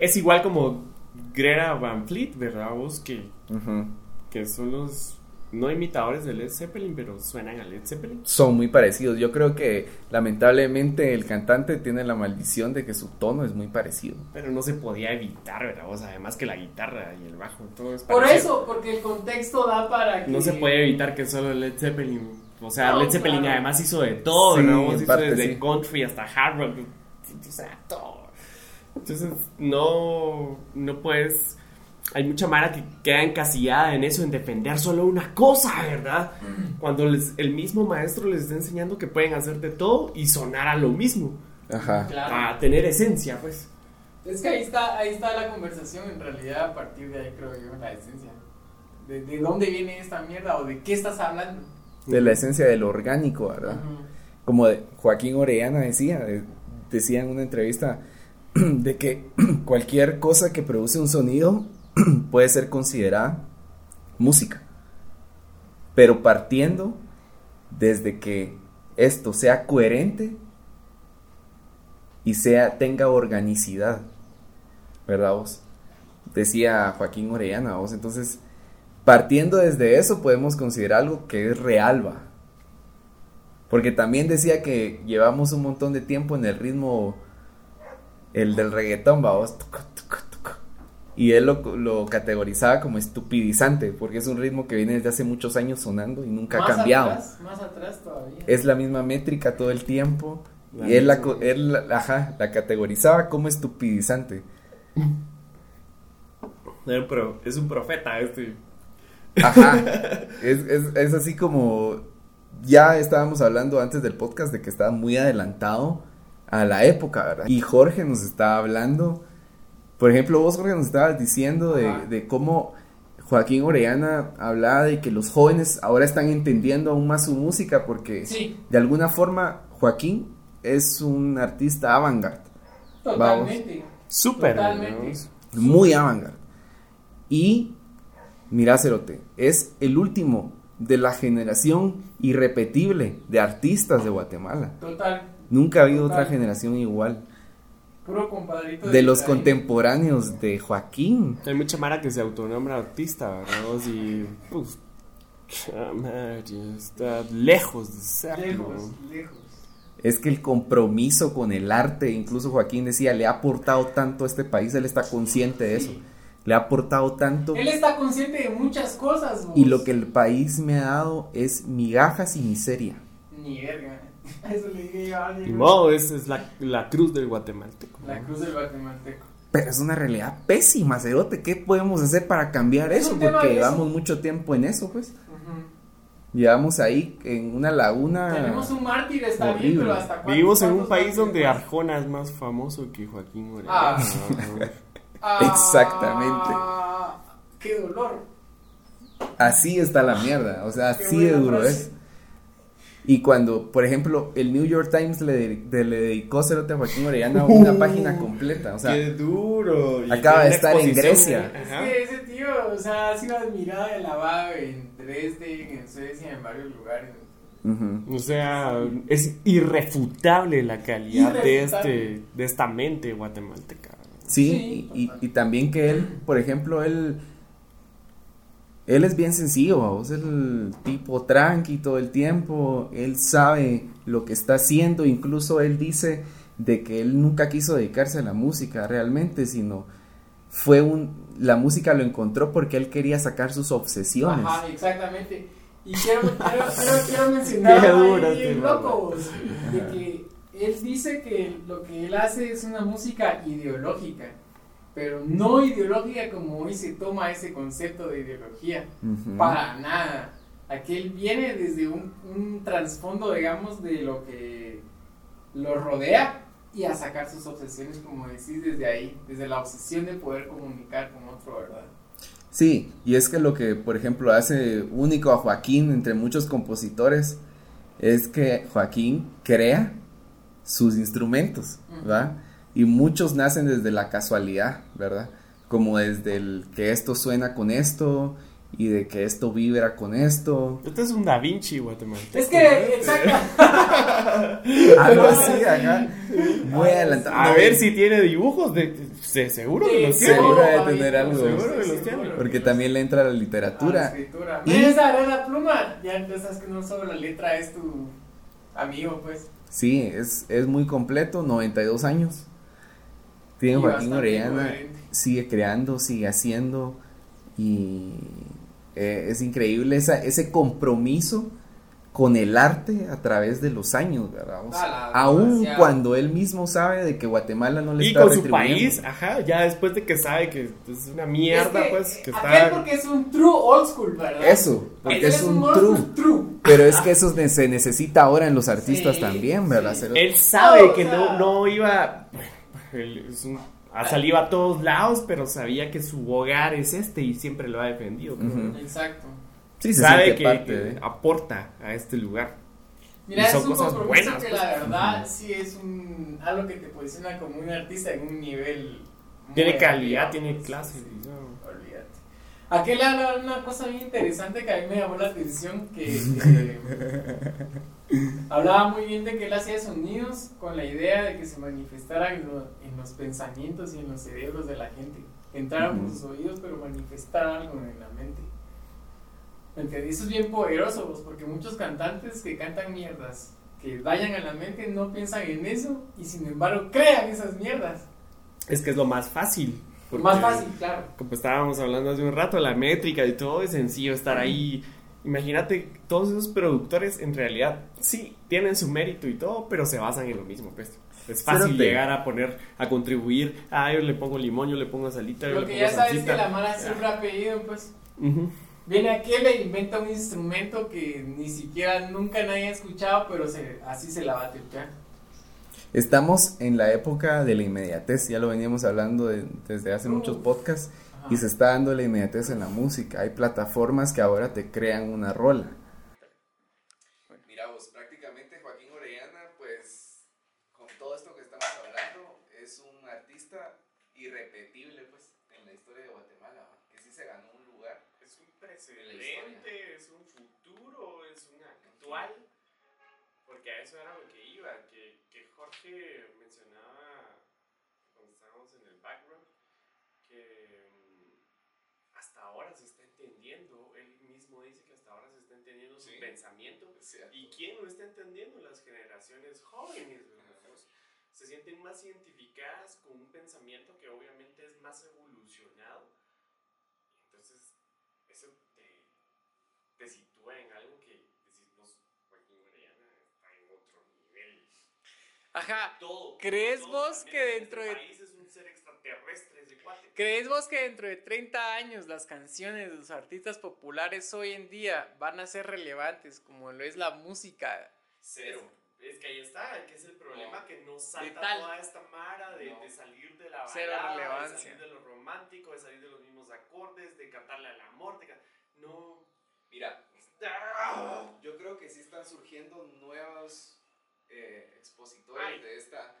Es igual como Greta Van Fleet, ¿verdad? Vos que, Ujú. que son los. No imitadores de Led Zeppelin, pero suenan a Led Zeppelin. Son muy parecidos. Yo creo que lamentablemente el cantante tiene la maldición de que su tono es muy parecido. Pero no se podía evitar, ¿verdad? O sea, además que la guitarra y el bajo, todo es Por parecido. eso, porque el contexto da para que. No se puede evitar que solo Led Zeppelin. O sea, No, Led Zeppelin claro. además hizo de todo, Sí, ¿no? Hizo parte desde sí. country hasta hard rock. O sea, todo. Entonces, no, no puedes. Hay mucha mara que queda encasillada en eso, en defender solo una cosa, ¿verdad? Cuando les- el mismo maestro les está enseñando que pueden hacer de todo y sonar a lo mismo. Ajá. Claro. A tener esencia, pues. Es que ahí está, ahí está la conversación, en realidad, a partir de ahí creo yo, la esencia. De, de dónde viene esta mierda o de qué estás hablando. De la esencia del orgánico, ¿verdad? Ujú. Como de- Joaquín Orellana decía, eh, decía en una entrevista de que cualquier cosa que produce un sonido puede ser considerada música. Pero partiendo desde que esto sea coherente y sea tenga organicidad. ¿Verdad vos? Decía Joaquín Orellana, vos. Entonces, partiendo desde eso podemos considerar algo que es real, va. Porque también decía que llevamos un montón de tiempo en el ritmo, el del reggaetón, tucu, tucu. Y él lo, lo categorizaba como estupidizante, porque es un ritmo que viene desde hace muchos años sonando y nunca ha Más cambiado. Atrás, más atrás todavía. Es la misma métrica todo el tiempo. La y él la, él, ajá, la categorizaba como estupidizante. Pero es un profeta este. Ajá. es, es, es así como. Ya estábamos hablando antes del podcast de que estaba muy adelantado a la época, ¿verdad? Y Jorge nos estaba hablando, por ejemplo, vos Jorge nos estabas diciendo de, cómo Joaquín Orellana hablaba de que los jóvenes ahora están entendiendo aún más su música porque Sí, de alguna forma Joaquín es un artista avant-garde, totalmente. Súper. Muy avant-garde. Y, mira, Cerote, es el último de la generación irrepetible de artistas de Guatemala. Total. Nunca ha habido otra generación igual. Puro compadrito. De los contemporáneos de Joaquín. Hay mucha mara que se autonombra artista, ¿verdad? Y, pues, está lejos de serlo. Lejos, lejos. Es que el compromiso con el arte, incluso Joaquín decía, le ha aportado tanto a este país, él está consciente de eso. Le ha aportado tanto. Él está consciente de muchas cosas. vos. Y lo que el país me ha dado es migajas y miseria. Ni verga. Eso le dije yo a modo, esa es la, la cruz del guatemalteco. ¿no? La cruz del guatemalteco. Pero es una realidad pésima, Cerote. ¿Qué podemos hacer para cambiar Es eso? Porque de eso. llevamos mucho tiempo en eso, pues. Llevamos ahí en una laguna. Tenemos un mártir, está bien, pero hasta cuándo- Vivimos en un país donde más? Arjona es más famoso que Joaquín Orellana. Ah. ¿no? Ah, Exactamente. Qué dolor. Así está la mierda. O sea, Qué así de duro frase. es. Y cuando, por ejemplo, el New York Times le, de- le dedicó Cerote a Joaquín Orellana una página completa. O sea, Qué duro. Y acaba de estar en Grecia. Es ajá. que ese tío, o sea, ha sido admirado y alabado en Dresden, en Suecia, en varios lugares. ujú. O sea, es irrefutable la calidad de, Irrefutable. este, de esta mente guatemalteca. Sí, Sí, y, y también que él, por ejemplo, él, él es bien sencillo, es el tipo tranqui todo el tiempo, él sabe lo que está haciendo, incluso él dice de que él nunca quiso dedicarse a la música realmente, sino fue un, la música lo encontró porque él quería sacar sus obsesiones. Ajá, exactamente. Y quiero, quiero, quiero, quiero mencionar ahí loco, de que él dice que lo que él hace es una música ideológica, pero no ideológica como hoy se toma ese concepto de ideología. Para nada. Aquel viene desde un, un trasfondo, digamos, de lo que lo rodea y a sacar sus obsesiones, como decís, desde ahí, desde la obsesión de poder comunicar con otro, ¿verdad? Sí, y es que lo que, por ejemplo, hace único a Joaquín entre muchos compositores es que Joaquín crea sus instrumentos. ¿verdad? Y muchos nacen desde la casualidad, ¿verdad? Como desde el que esto suena con esto y de que esto vibra con esto. Este es un Da Vinci guatemalteco. Es que, exacto. Algo así, ajá. Muy adelantado. A ver si tiene dibujos. De, se- seguro que los tiene. Seguro David, tener algo. Seguro que los seguro. tiene. Porque también le entra la A la literatura. escritura. Y- ¿Quieres agarrar la pluma? Ya entonces sabes que no solo la letra es tu amigo, pues. Sí, es, es muy completo, 92 años. Tiene Y Joaquín Orellana, coherente. sigue creando, sigue haciendo y eh, es increíble esa, ese compromiso con el arte a través de los años, ¿verdad? O sea, Ala, aún demasiado. cuando él mismo sabe de que Guatemala no le Y está con su país, ajá, ya después de que sabe que es una mierda, Es que, pues, que aquel está. porque es un true old school, ¿verdad? Eso, porque Aquel es un true. true. Pero es que eso se necesita ahora en los artistas Sí, también, ¿verdad? sí. Él sabe que sea- no, no iba. Él es un- ha salido a todos lados, pero sabía que su hogar es este y siempre lo ha defendido. Exacto. Sí, se sabe que, parte que de- aporta a este lugar. Mira, Y es un cosas compromiso buenas, que pues. la verdad sí es un algo que te posiciona como un artista en un nivel. Tiene calidad, arriba, tiene pues, clase. sí, ¿no? Aquel habla una cosa bien interesante que a mí me llamó la atención, que, que hablaba muy bien de que él hacía sonidos con la idea de que se manifestaran en, lo- en los pensamientos y en los cerebros de la gente. Entraran por sus oídos, pero manifestaran algo en la mente. ¿Entendí? Eso es bien poderoso, pues, porque muchos cantantes que cantan mierdas, que vayan a la mente, no piensan en eso y sin embargo crean esas mierdas. Es que es lo más fácil. Porque, Más fácil, claro. Como estábamos hablando hace un rato, la métrica y todo es sencillo estar ahí. Imagínate, todos esos productores en realidad sí tienen su mérito y todo, pero se basan en lo mismo. Pues. Es fácil Cerote. llegar a poner, a contribuir. Ah, yo le pongo limón, yo le pongo salita, yo Lo le que pongo ya sabes es salsita. que la mala siempre ha pedido, pues. Ujú. Viene aquel e inventa un instrumento que ni siquiera nunca nadie ha escuchado, pero se, así se la va a tripear. Estamos en la época de la inmediatez, ya lo veníamos hablando de- desde hace muchos podcasts, y se está dando la inmediatez en la música. Hay plataformas que ahora te crean una rola. Mira vos, prácticamente Joaquín Orellana, pues con todo esto que estamos hablando, es un artista irrepetible pues en la historia de Guatemala, ¿va? que sí se ganó un lugar. Es un La precedente, es un futuro, es un actual. Porque a eso era lo que iba, que, que Jorge mencionaba cuando estábamos en el background, que mm, hasta ahora se está entendiendo, él mismo dice que hasta ahora se está entendiendo Sí. su pensamiento. Cierto. ¿Y quién lo está entendiendo? Las generaciones jóvenes. Se sienten más identificadas con un pensamiento que obviamente es más evolucionado. Entonces, eso te, te sitúa en algo que decís vos, Joaquín Orellana está en otro nivel. Ajá. Todo. ¿Crees todo vos que en dentro este de- país es un ser extraterrestre ¿Crees vos que dentro de 30 años las canciones de los artistas populares hoy en día van a ser relevantes como lo es la música? Cero. Es que ahí está, que es el problema No. que no salta tal. toda esta mara de, No. de salir de la balada, de relevancia. salir de lo romántico, de salir de los mismos acordes, de cantarle al amor, de no. Mira, ¡Ah! yo creo que sí están surgiendo nuevos eh, expositores Ay. de esta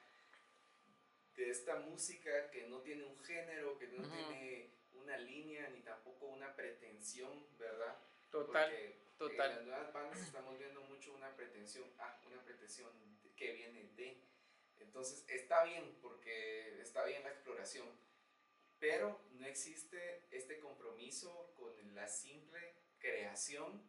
de esta música que no tiene un género, que no tiene una línea ni tampoco una pretensión, ¿verdad? Total, Porque total. En las nuevas bandas estamos viendo mucho una pretensión, ah, una pretensión que viene de. Entonces está bien, porque está bien la exploración, pero no existe este compromiso con la simple creación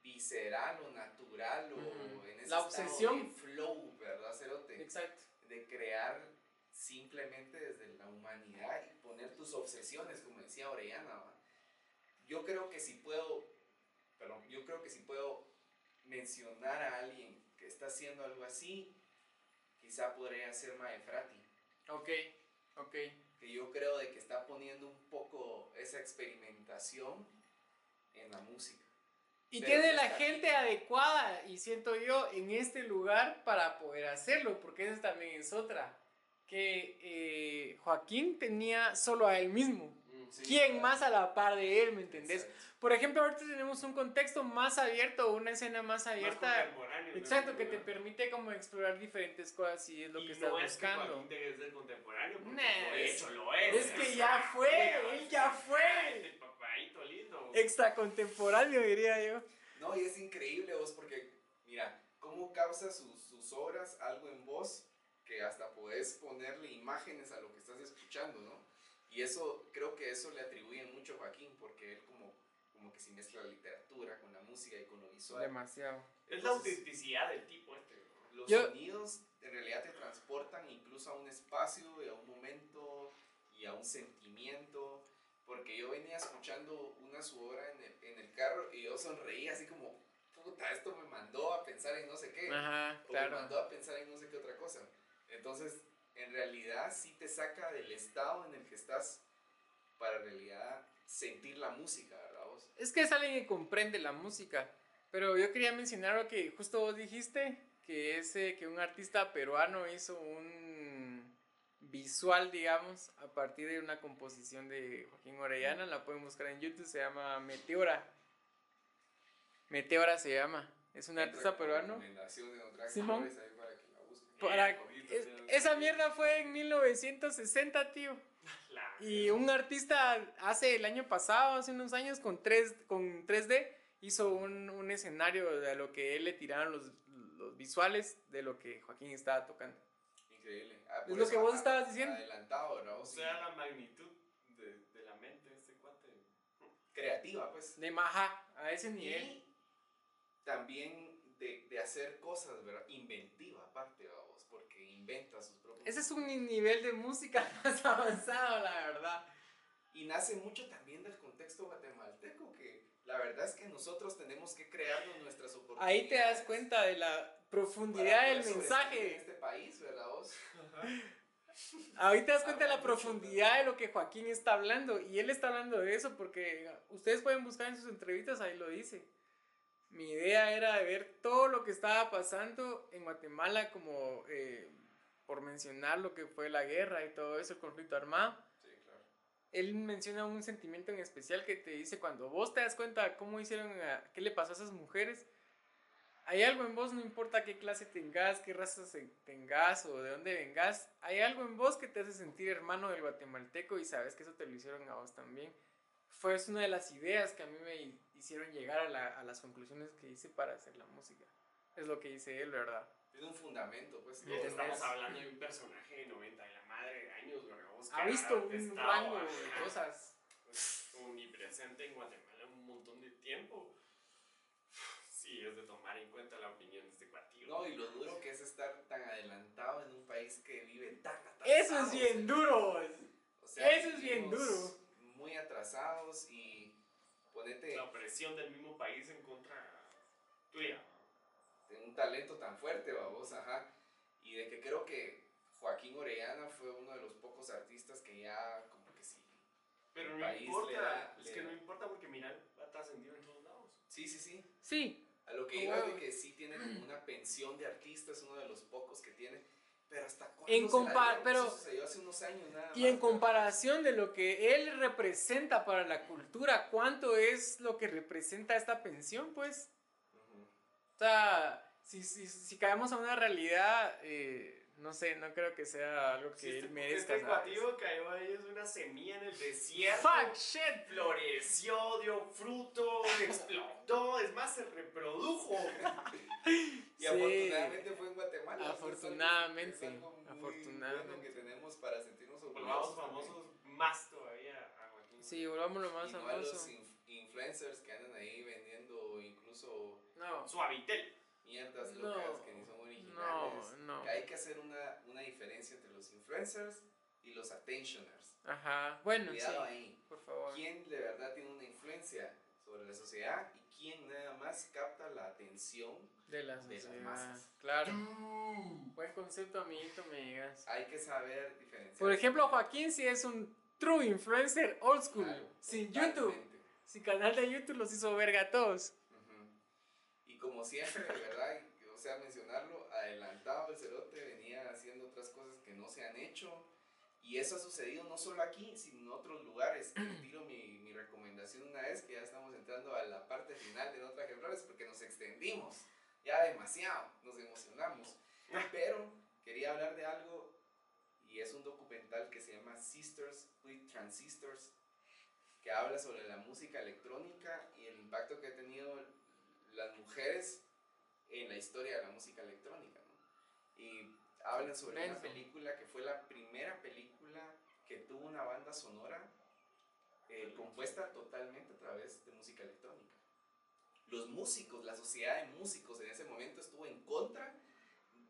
visceral o natural o en ese La obsesión. de flow, ¿verdad, Cerote? Exacto. De crear simplemente desde la humanidad y poner tus obsesiones, como decía Orellana. ¿va? Yo creo que si puedo, perdón, yo creo que si puedo mencionar a alguien que está haciendo algo así, quizá podría ser Maefrati, Ok, ok. que yo creo de que está poniendo un poco esa experimentación en la música. Y Pero tiene no la gente adecuada, y siento yo, en este lugar para poder hacerlo, porque esa también es otra. Que eh, Joaquín tenía solo a él mismo. Sí, ¿Quién claro. más a la par de él, me entendés? Exacto. Por ejemplo, ahorita tenemos un contexto más abierto, una escena más Más abierta. contemporáneo, ¿no? Exacto, que te permite como explorar diferentes cosas y es lo Y que no estás es que buscando. Joaquín debe ser contemporáneo, porque Nah, de es- hecho lo es. es que ya fue, él ya fue. Este papadito lindo. Extra contemporáneo, diría yo. No, y es increíble vos porque, mira, cómo causa sus, sus obras algo en vos que hasta podés ponerle imágenes a lo que estás escuchando, ¿no? Y eso, creo que eso le atribuyen mucho a Joaquín porque él como, como que se mezcla la literatura con la música y con lo visual. Demasiado. Es la autenticidad del tipo este. Los Yo- sonidos en realidad te transportan incluso a un espacio y a un momento y a un sentimiento. Porque yo venía escuchando una su obra en el, en el carro y yo sonreía así como, puta, esto me mandó a pensar en no sé qué. Ajá, o me claro. mandó a pensar en no sé qué otra cosa. Entonces, en realidad sí te saca del estado en el que estás para en realidad sentir la música, ¿verdad vos? Es que es alguien que comprende la música. Pero yo quería mencionar lo que justo vos dijiste, que es eh, que un artista peruano hizo un visual, digamos, a partir de una composición de Joaquín Orellana, la pueden buscar en YouTube, se llama Meteora. Meteora se llama. Es un artista peruano. Simón. Para es- esa mierda fue en 1960, tío. Y un artista hace el año pasado, hace unos años, con, 3, con 3D, hizo un, un escenario de lo que él le tiraron los, los visuales de lo que Joaquín estaba tocando. Increíble. Ah, Es lo que vos estabas diciendo. Adelantado, ¿verdad? O Sí. sea, la magnitud de, de la mente de este cuate. creativa, pues. De maja, a ese nivel. Y también de, de hacer cosas, ¿verdad? Inventiva, aparte, vamos, porque inventa sus propios. Ese es un ni- nivel de música más avanzado, la verdad. Y nace mucho también del contexto guatemalteco, que la verdad es que nosotros tenemos que crearnos nuestras oportunidades. Ahí te das cuenta de la profundidad del sobresalir En mensaje. este país, ¿verdad vos? Ahí te das cuenta de la profundidad de lo que Joaquín está hablando. Y él está hablando de eso porque ustedes pueden buscar en sus entrevistas, ahí lo dice. mi idea era de ver todo lo que estaba pasando en Guatemala, como eh, por mencionar lo que fue la guerra y todo eso, el conflicto armado. Él menciona un sentimiento en especial que te dice cuando vos te das cuenta cómo hicieron, a- qué le pasó a esas mujeres. Hay algo en vos, no importa qué clase tengas, qué raza tengas o de dónde vengas, hay algo en vos que te hace sentir hermano del guatemalteco y sabes que eso te lo hicieron a vos también. Fue es una de las ideas que a mí me hi- hicieron llegar a, la- a las conclusiones que hice para hacer la música. Es lo que dice él, ¿verdad? Tiene un fundamento, pues. Y estamos hablando de un personaje de 90 y la madre de años, güey. Ha visto un rango de cosas. omnipresente en Guatemala un montón de tiempo. Sí, es de tomar en cuenta la opinión de este cuatillo. No, y lo duro que es estar tan adelantado en un país que vive tan atrasado. Eso es bien duro. O sea, Eso es bien duro. Muy atrasados y ponete La opresión del mismo país en contra tuya. de un talento tan fuerte, babos, ajá. Y de que creo que Joaquín Orellana fue uno de los pocos artistas que ya como que sí. Pero no importa, da- es que da. no importa porque mira, ha trascendido en todos lados. Sí, sí, sí. Sí, A lo que iba de que sí tiene como una pensión de artista, es uno de los pocos que tiene. Pero hasta cuándo En pero- Eso sucedió hace unos años nada Y en comparación de lo que él representa para la cultura, ¿cuánto es lo que representa esta pensión? Pues, o sea, si, si, si caemos a una realidad, eh, no sé, no creo que sea algo que Si él este, merezca. este cuatillo cayó ahí, es una semilla en el desierto. Fuck shit. Floreció, dio fruto, explotó, es más, se reprodujo. Y Sí. afortunadamente fue en Guatemala. Afortunadamente, Es algo muy afortunadamente. bueno que tenemos para sentirnos Volvamos orgullosos. famosos más todavía a Joaquín. Sí, volvamos lo más Y no a los inf- influencers que andan ahí vendiendo incluso No, Suavitel. mierdas No. locas que ni son originales. No, no. Que hay que hacer una, una diferencia entre los influencers y los attentioners. ajá. Bueno, sí, Cuidado ahí. por favor. ¿Quién de verdad tiene una influencia sobre la sociedad y quién nada más capta la atención? De la de las sociedad. masas. Claro. Buen concepto, amiguito, me digas. Hay que saber diferenciar. Por ejemplo, Joaquín sí es un true influencer old school. Claro, sin. YouTube. Sin canal de YouTube los hizo verga a todos. Ujú. Y como siempre, de verdad, sea, mencionarlo, adelantado el cerote venía haciendo otras cosas que no se han hecho. Y eso ha sucedido no solo aquí, sino en otros lugares. Tiro mi, mi recomendación una vez que ya estamos entrando a la parte final de Nota Ejemplares porque nos extendimos ya demasiado, nos emocionamos. Pero quería hablar de algo y es un documental que se llama Sisters with Transistors que habla sobre la música electrónica y el impacto que ha tenido las mujeres en la historia de la música electrónica. ¿no? Y hablan sobre una película que fue la primera película que tuvo una banda sonora eh, compuesta totalmente a través de música electrónica. Los músicos, la sociedad de músicos en ese momento estuvo en contra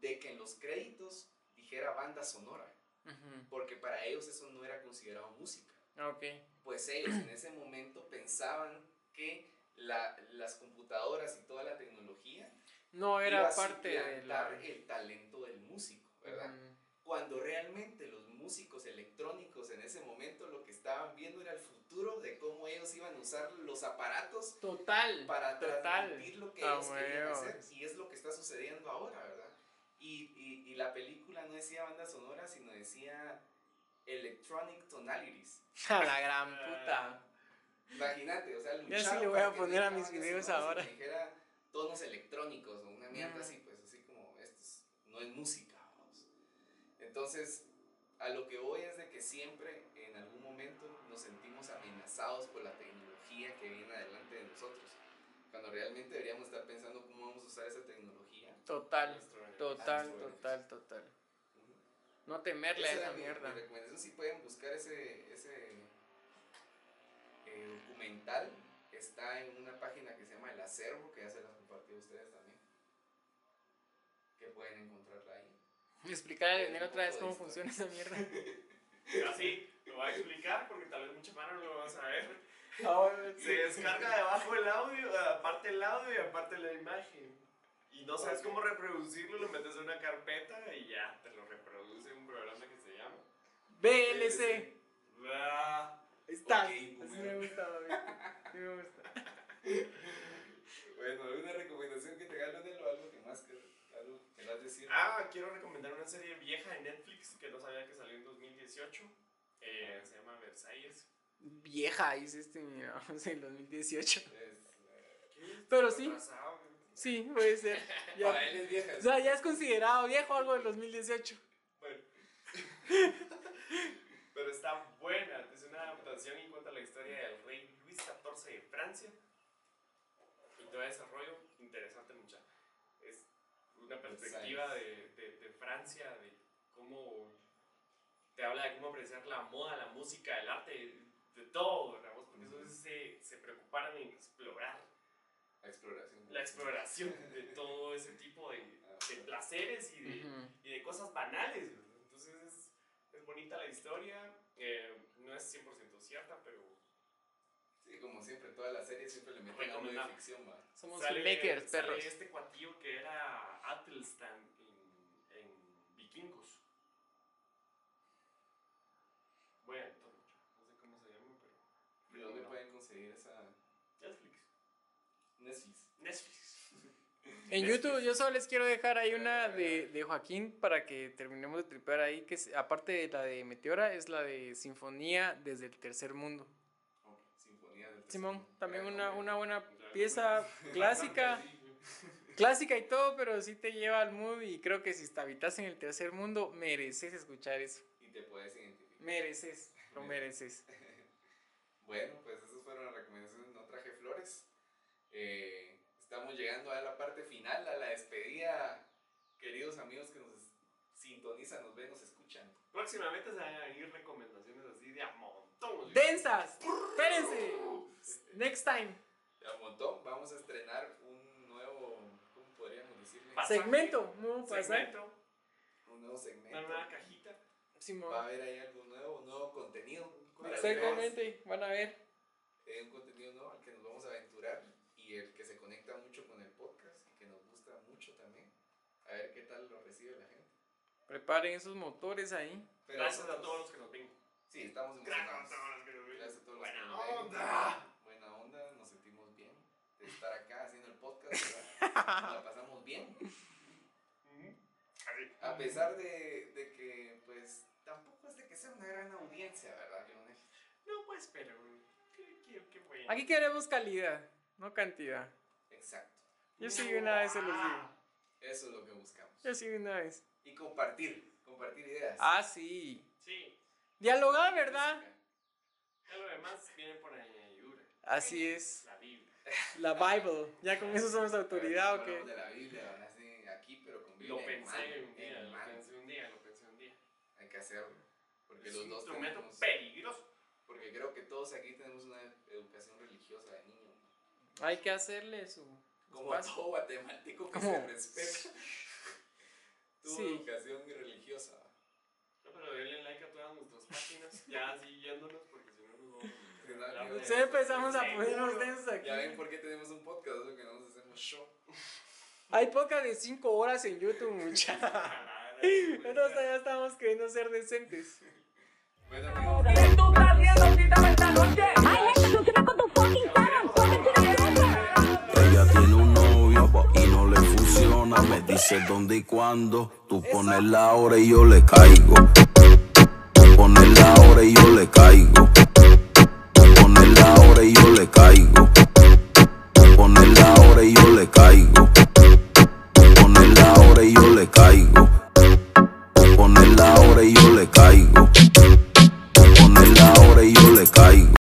de que en los créditos dijera banda sonora, Ujú. porque para ellos eso no era considerado música Ok. pues ellos en ese momento pensaban que la- las computadoras y toda la tecnología No era a parte de la. suplantar el talento del músico, ¿verdad? Ujú. Cuando realmente los músicos electrónicos en ese momento lo que estaban viendo era el futuro de cómo ellos iban a usar los aparatos Total. para total. transmitir lo que Ah, ellos querían hacer y es lo que está sucediendo ahora, ¿verdad? Y, y, y la película no decía banda sonora, sino decía Electronic Tonalities. A la gran puta. Imagínate, o sea, Ya luchar sí le voy a poner a mis videos ahora. Tonos electrónicos o una mierda así, pues así como esto es- no es música, vamos. Entonces, a lo que voy es de que siempre en algún momento nos sentimos amenazados por la tecnología que viene adelante de nosotros. Cuando realmente deberíamos estar pensando cómo vamos a usar esa tecnología. Total. Nuestro- Total, total, total. No temerle a Esa mierda. Mi recomendación, si pueden buscar ese, ese eh, documental, está en una página que se llama El Acervo, que ya se las compartí a ustedes también. Que pueden encontrarla ahí. Explicarle a Daniel otra vez cómo funciona esa mierda. Así, lo voy a explicar porque tal vez mucha mano no lo van a saber. Ahora Se descarga debajo el audio, aparte el audio y aparte la imagen. Y no sabes cómo reproducirlo, lo metes en una carpeta y ya, te lo reproduce un programa que se llama. BLC. Ah, Ahí está. Ok, Así me gusta, David. Sí me gusta. Bueno, ¿alguna recomendación que te haga Leonel o algo que más que algo que vas a decir? Ah, quiero recomendar una serie vieja de Netflix que no sabía que salió en 2018. Eh, se llama Versalles. Vieja, dice este, en 2018. Es, eh. Pero sí. Güey. Sí, puede ser. Ya. Para él es vieja. O sea, ya es considerado viejo algo del 2018. Bueno. Pero está buena. Es una adaptación y cuenta la historia del rey Luis XIV de Francia. Y todo ese rollo interesante mucha. Es una perspectiva de, de, de Francia, de cómo te habla de cómo apreciar la moda, la música, el arte, de, de todo, ¿verdad? Porque eso se, se preocuparon en explorar La exploración. la exploración de todo ese tipo de, de placeres y de, Ujú. y de cosas banales. ¿verdad? Entonces es, es bonita la historia, eh, no es 100% cierta, pero Como siempre, toda la serie siempre le meten algo de ficción, va. Somos sale, filmmakers, sale perros. este cuatillo que era Atelstan en, en Vikingos. Bueno, todo, no sé cómo se llama, pero ¿Y dónde pueden conseguir esa Netflix. Netflix? Netflix. En YouTube yo solo les quiero dejar ahí una de, de Joaquín para que terminemos de tripear ahí, que es- aparte de la de Meteora, es la de Sinfonía desde el Tercer Mundo. Simón, también una, una buena pieza clásica, clásica y todo, pero sí te lleva al mood y creo que si te habitas en el Tercer Mundo, mereces escuchar eso. Y te puedes identificar. Mereces, lo mereces. Bueno, pues esas fueron las recomendaciones. No traje flores. Eh, estamos llegando a la parte final, a la despedida. Queridos amigos que nos sintonizan, nos ven, nos escuchan. Próximamente se van a venir recomendaciones así de a montón. ¡Densas! ¡Espérense! Next time. Ya un montón. Vamos a estrenar un nuevo, ¿cómo podríamos decirle? Pasaje, Segmento, Un nuevo una segmento. nueva cajita. Simón. Va a haber ahí algo nuevo, un nuevo contenido. Exactamente, van a ver. Eh, un contenido nuevo al que nos vamos a aventurar y el que se conecta mucho con el podcast y que nos gusta mucho también. A ver qué tal lo recibe la gente. Preparen esos motores ahí. Pero Gracias a todos los que nos ven. Sí, estamos emocionados. Gracias a todos los que Buena nos ven. onda. Buena onda, nos sentimos bien de estar acá haciendo el podcast, ¿verdad? Nos la pasamos bien. A pesar de, de que, pues, tampoco es de que sea una gran audiencia, ¿verdad, Leonel? No, pues, pero. Qué, qué, qué bueno. Aquí queremos calidad, no cantidad. Exacto. Yo sí una vez se los digo. Eso es lo que buscamos. Yo sí una vez. Y compartir, compartir ideas. Ah, sí. Sí. Dialogar, ¿verdad? Ya lo demás viene por añadidura. Así es. La Biblia. La Bible. ¿Ya con eso somos autoridad o qué? de la Biblia, ¿verdad? Sí, aquí, pero con Biblia Lo en pensé mano, un día, lo pensé un día, lo pensé un día. Hay que hacerlo. Porque Es los un dos instrumento tenemos, peligroso. porque creo que todos aquí tenemos una educación religiosa de niño. Hay que hacerle su. Como espacio. todo guatemalteco que ¿Cómo? se respeta. Tuvo Sí. educación religiosa. No, pero denle like a todas nuestras páginas. Ya así yéndonos, porque si no nos vamos a no, Sí, empezamos a ponernos densos aquí. Ya ven por qué tenemos un podcast, es lo que nosotros hacemos show. Hay poca de 5 horas en YouTube, mucha. Ah, Nosotros ya estamos queriendo ser decentes. Bueno. Ella tiene un novio y no le funciona. Me dice dónde y cuándo. Tú pones la hora y yo le caigo la hora y yo le caigo. Pone la hora y yo le caigo. Pone la hora y yo le caigo. Pone la hora y yo le caigo.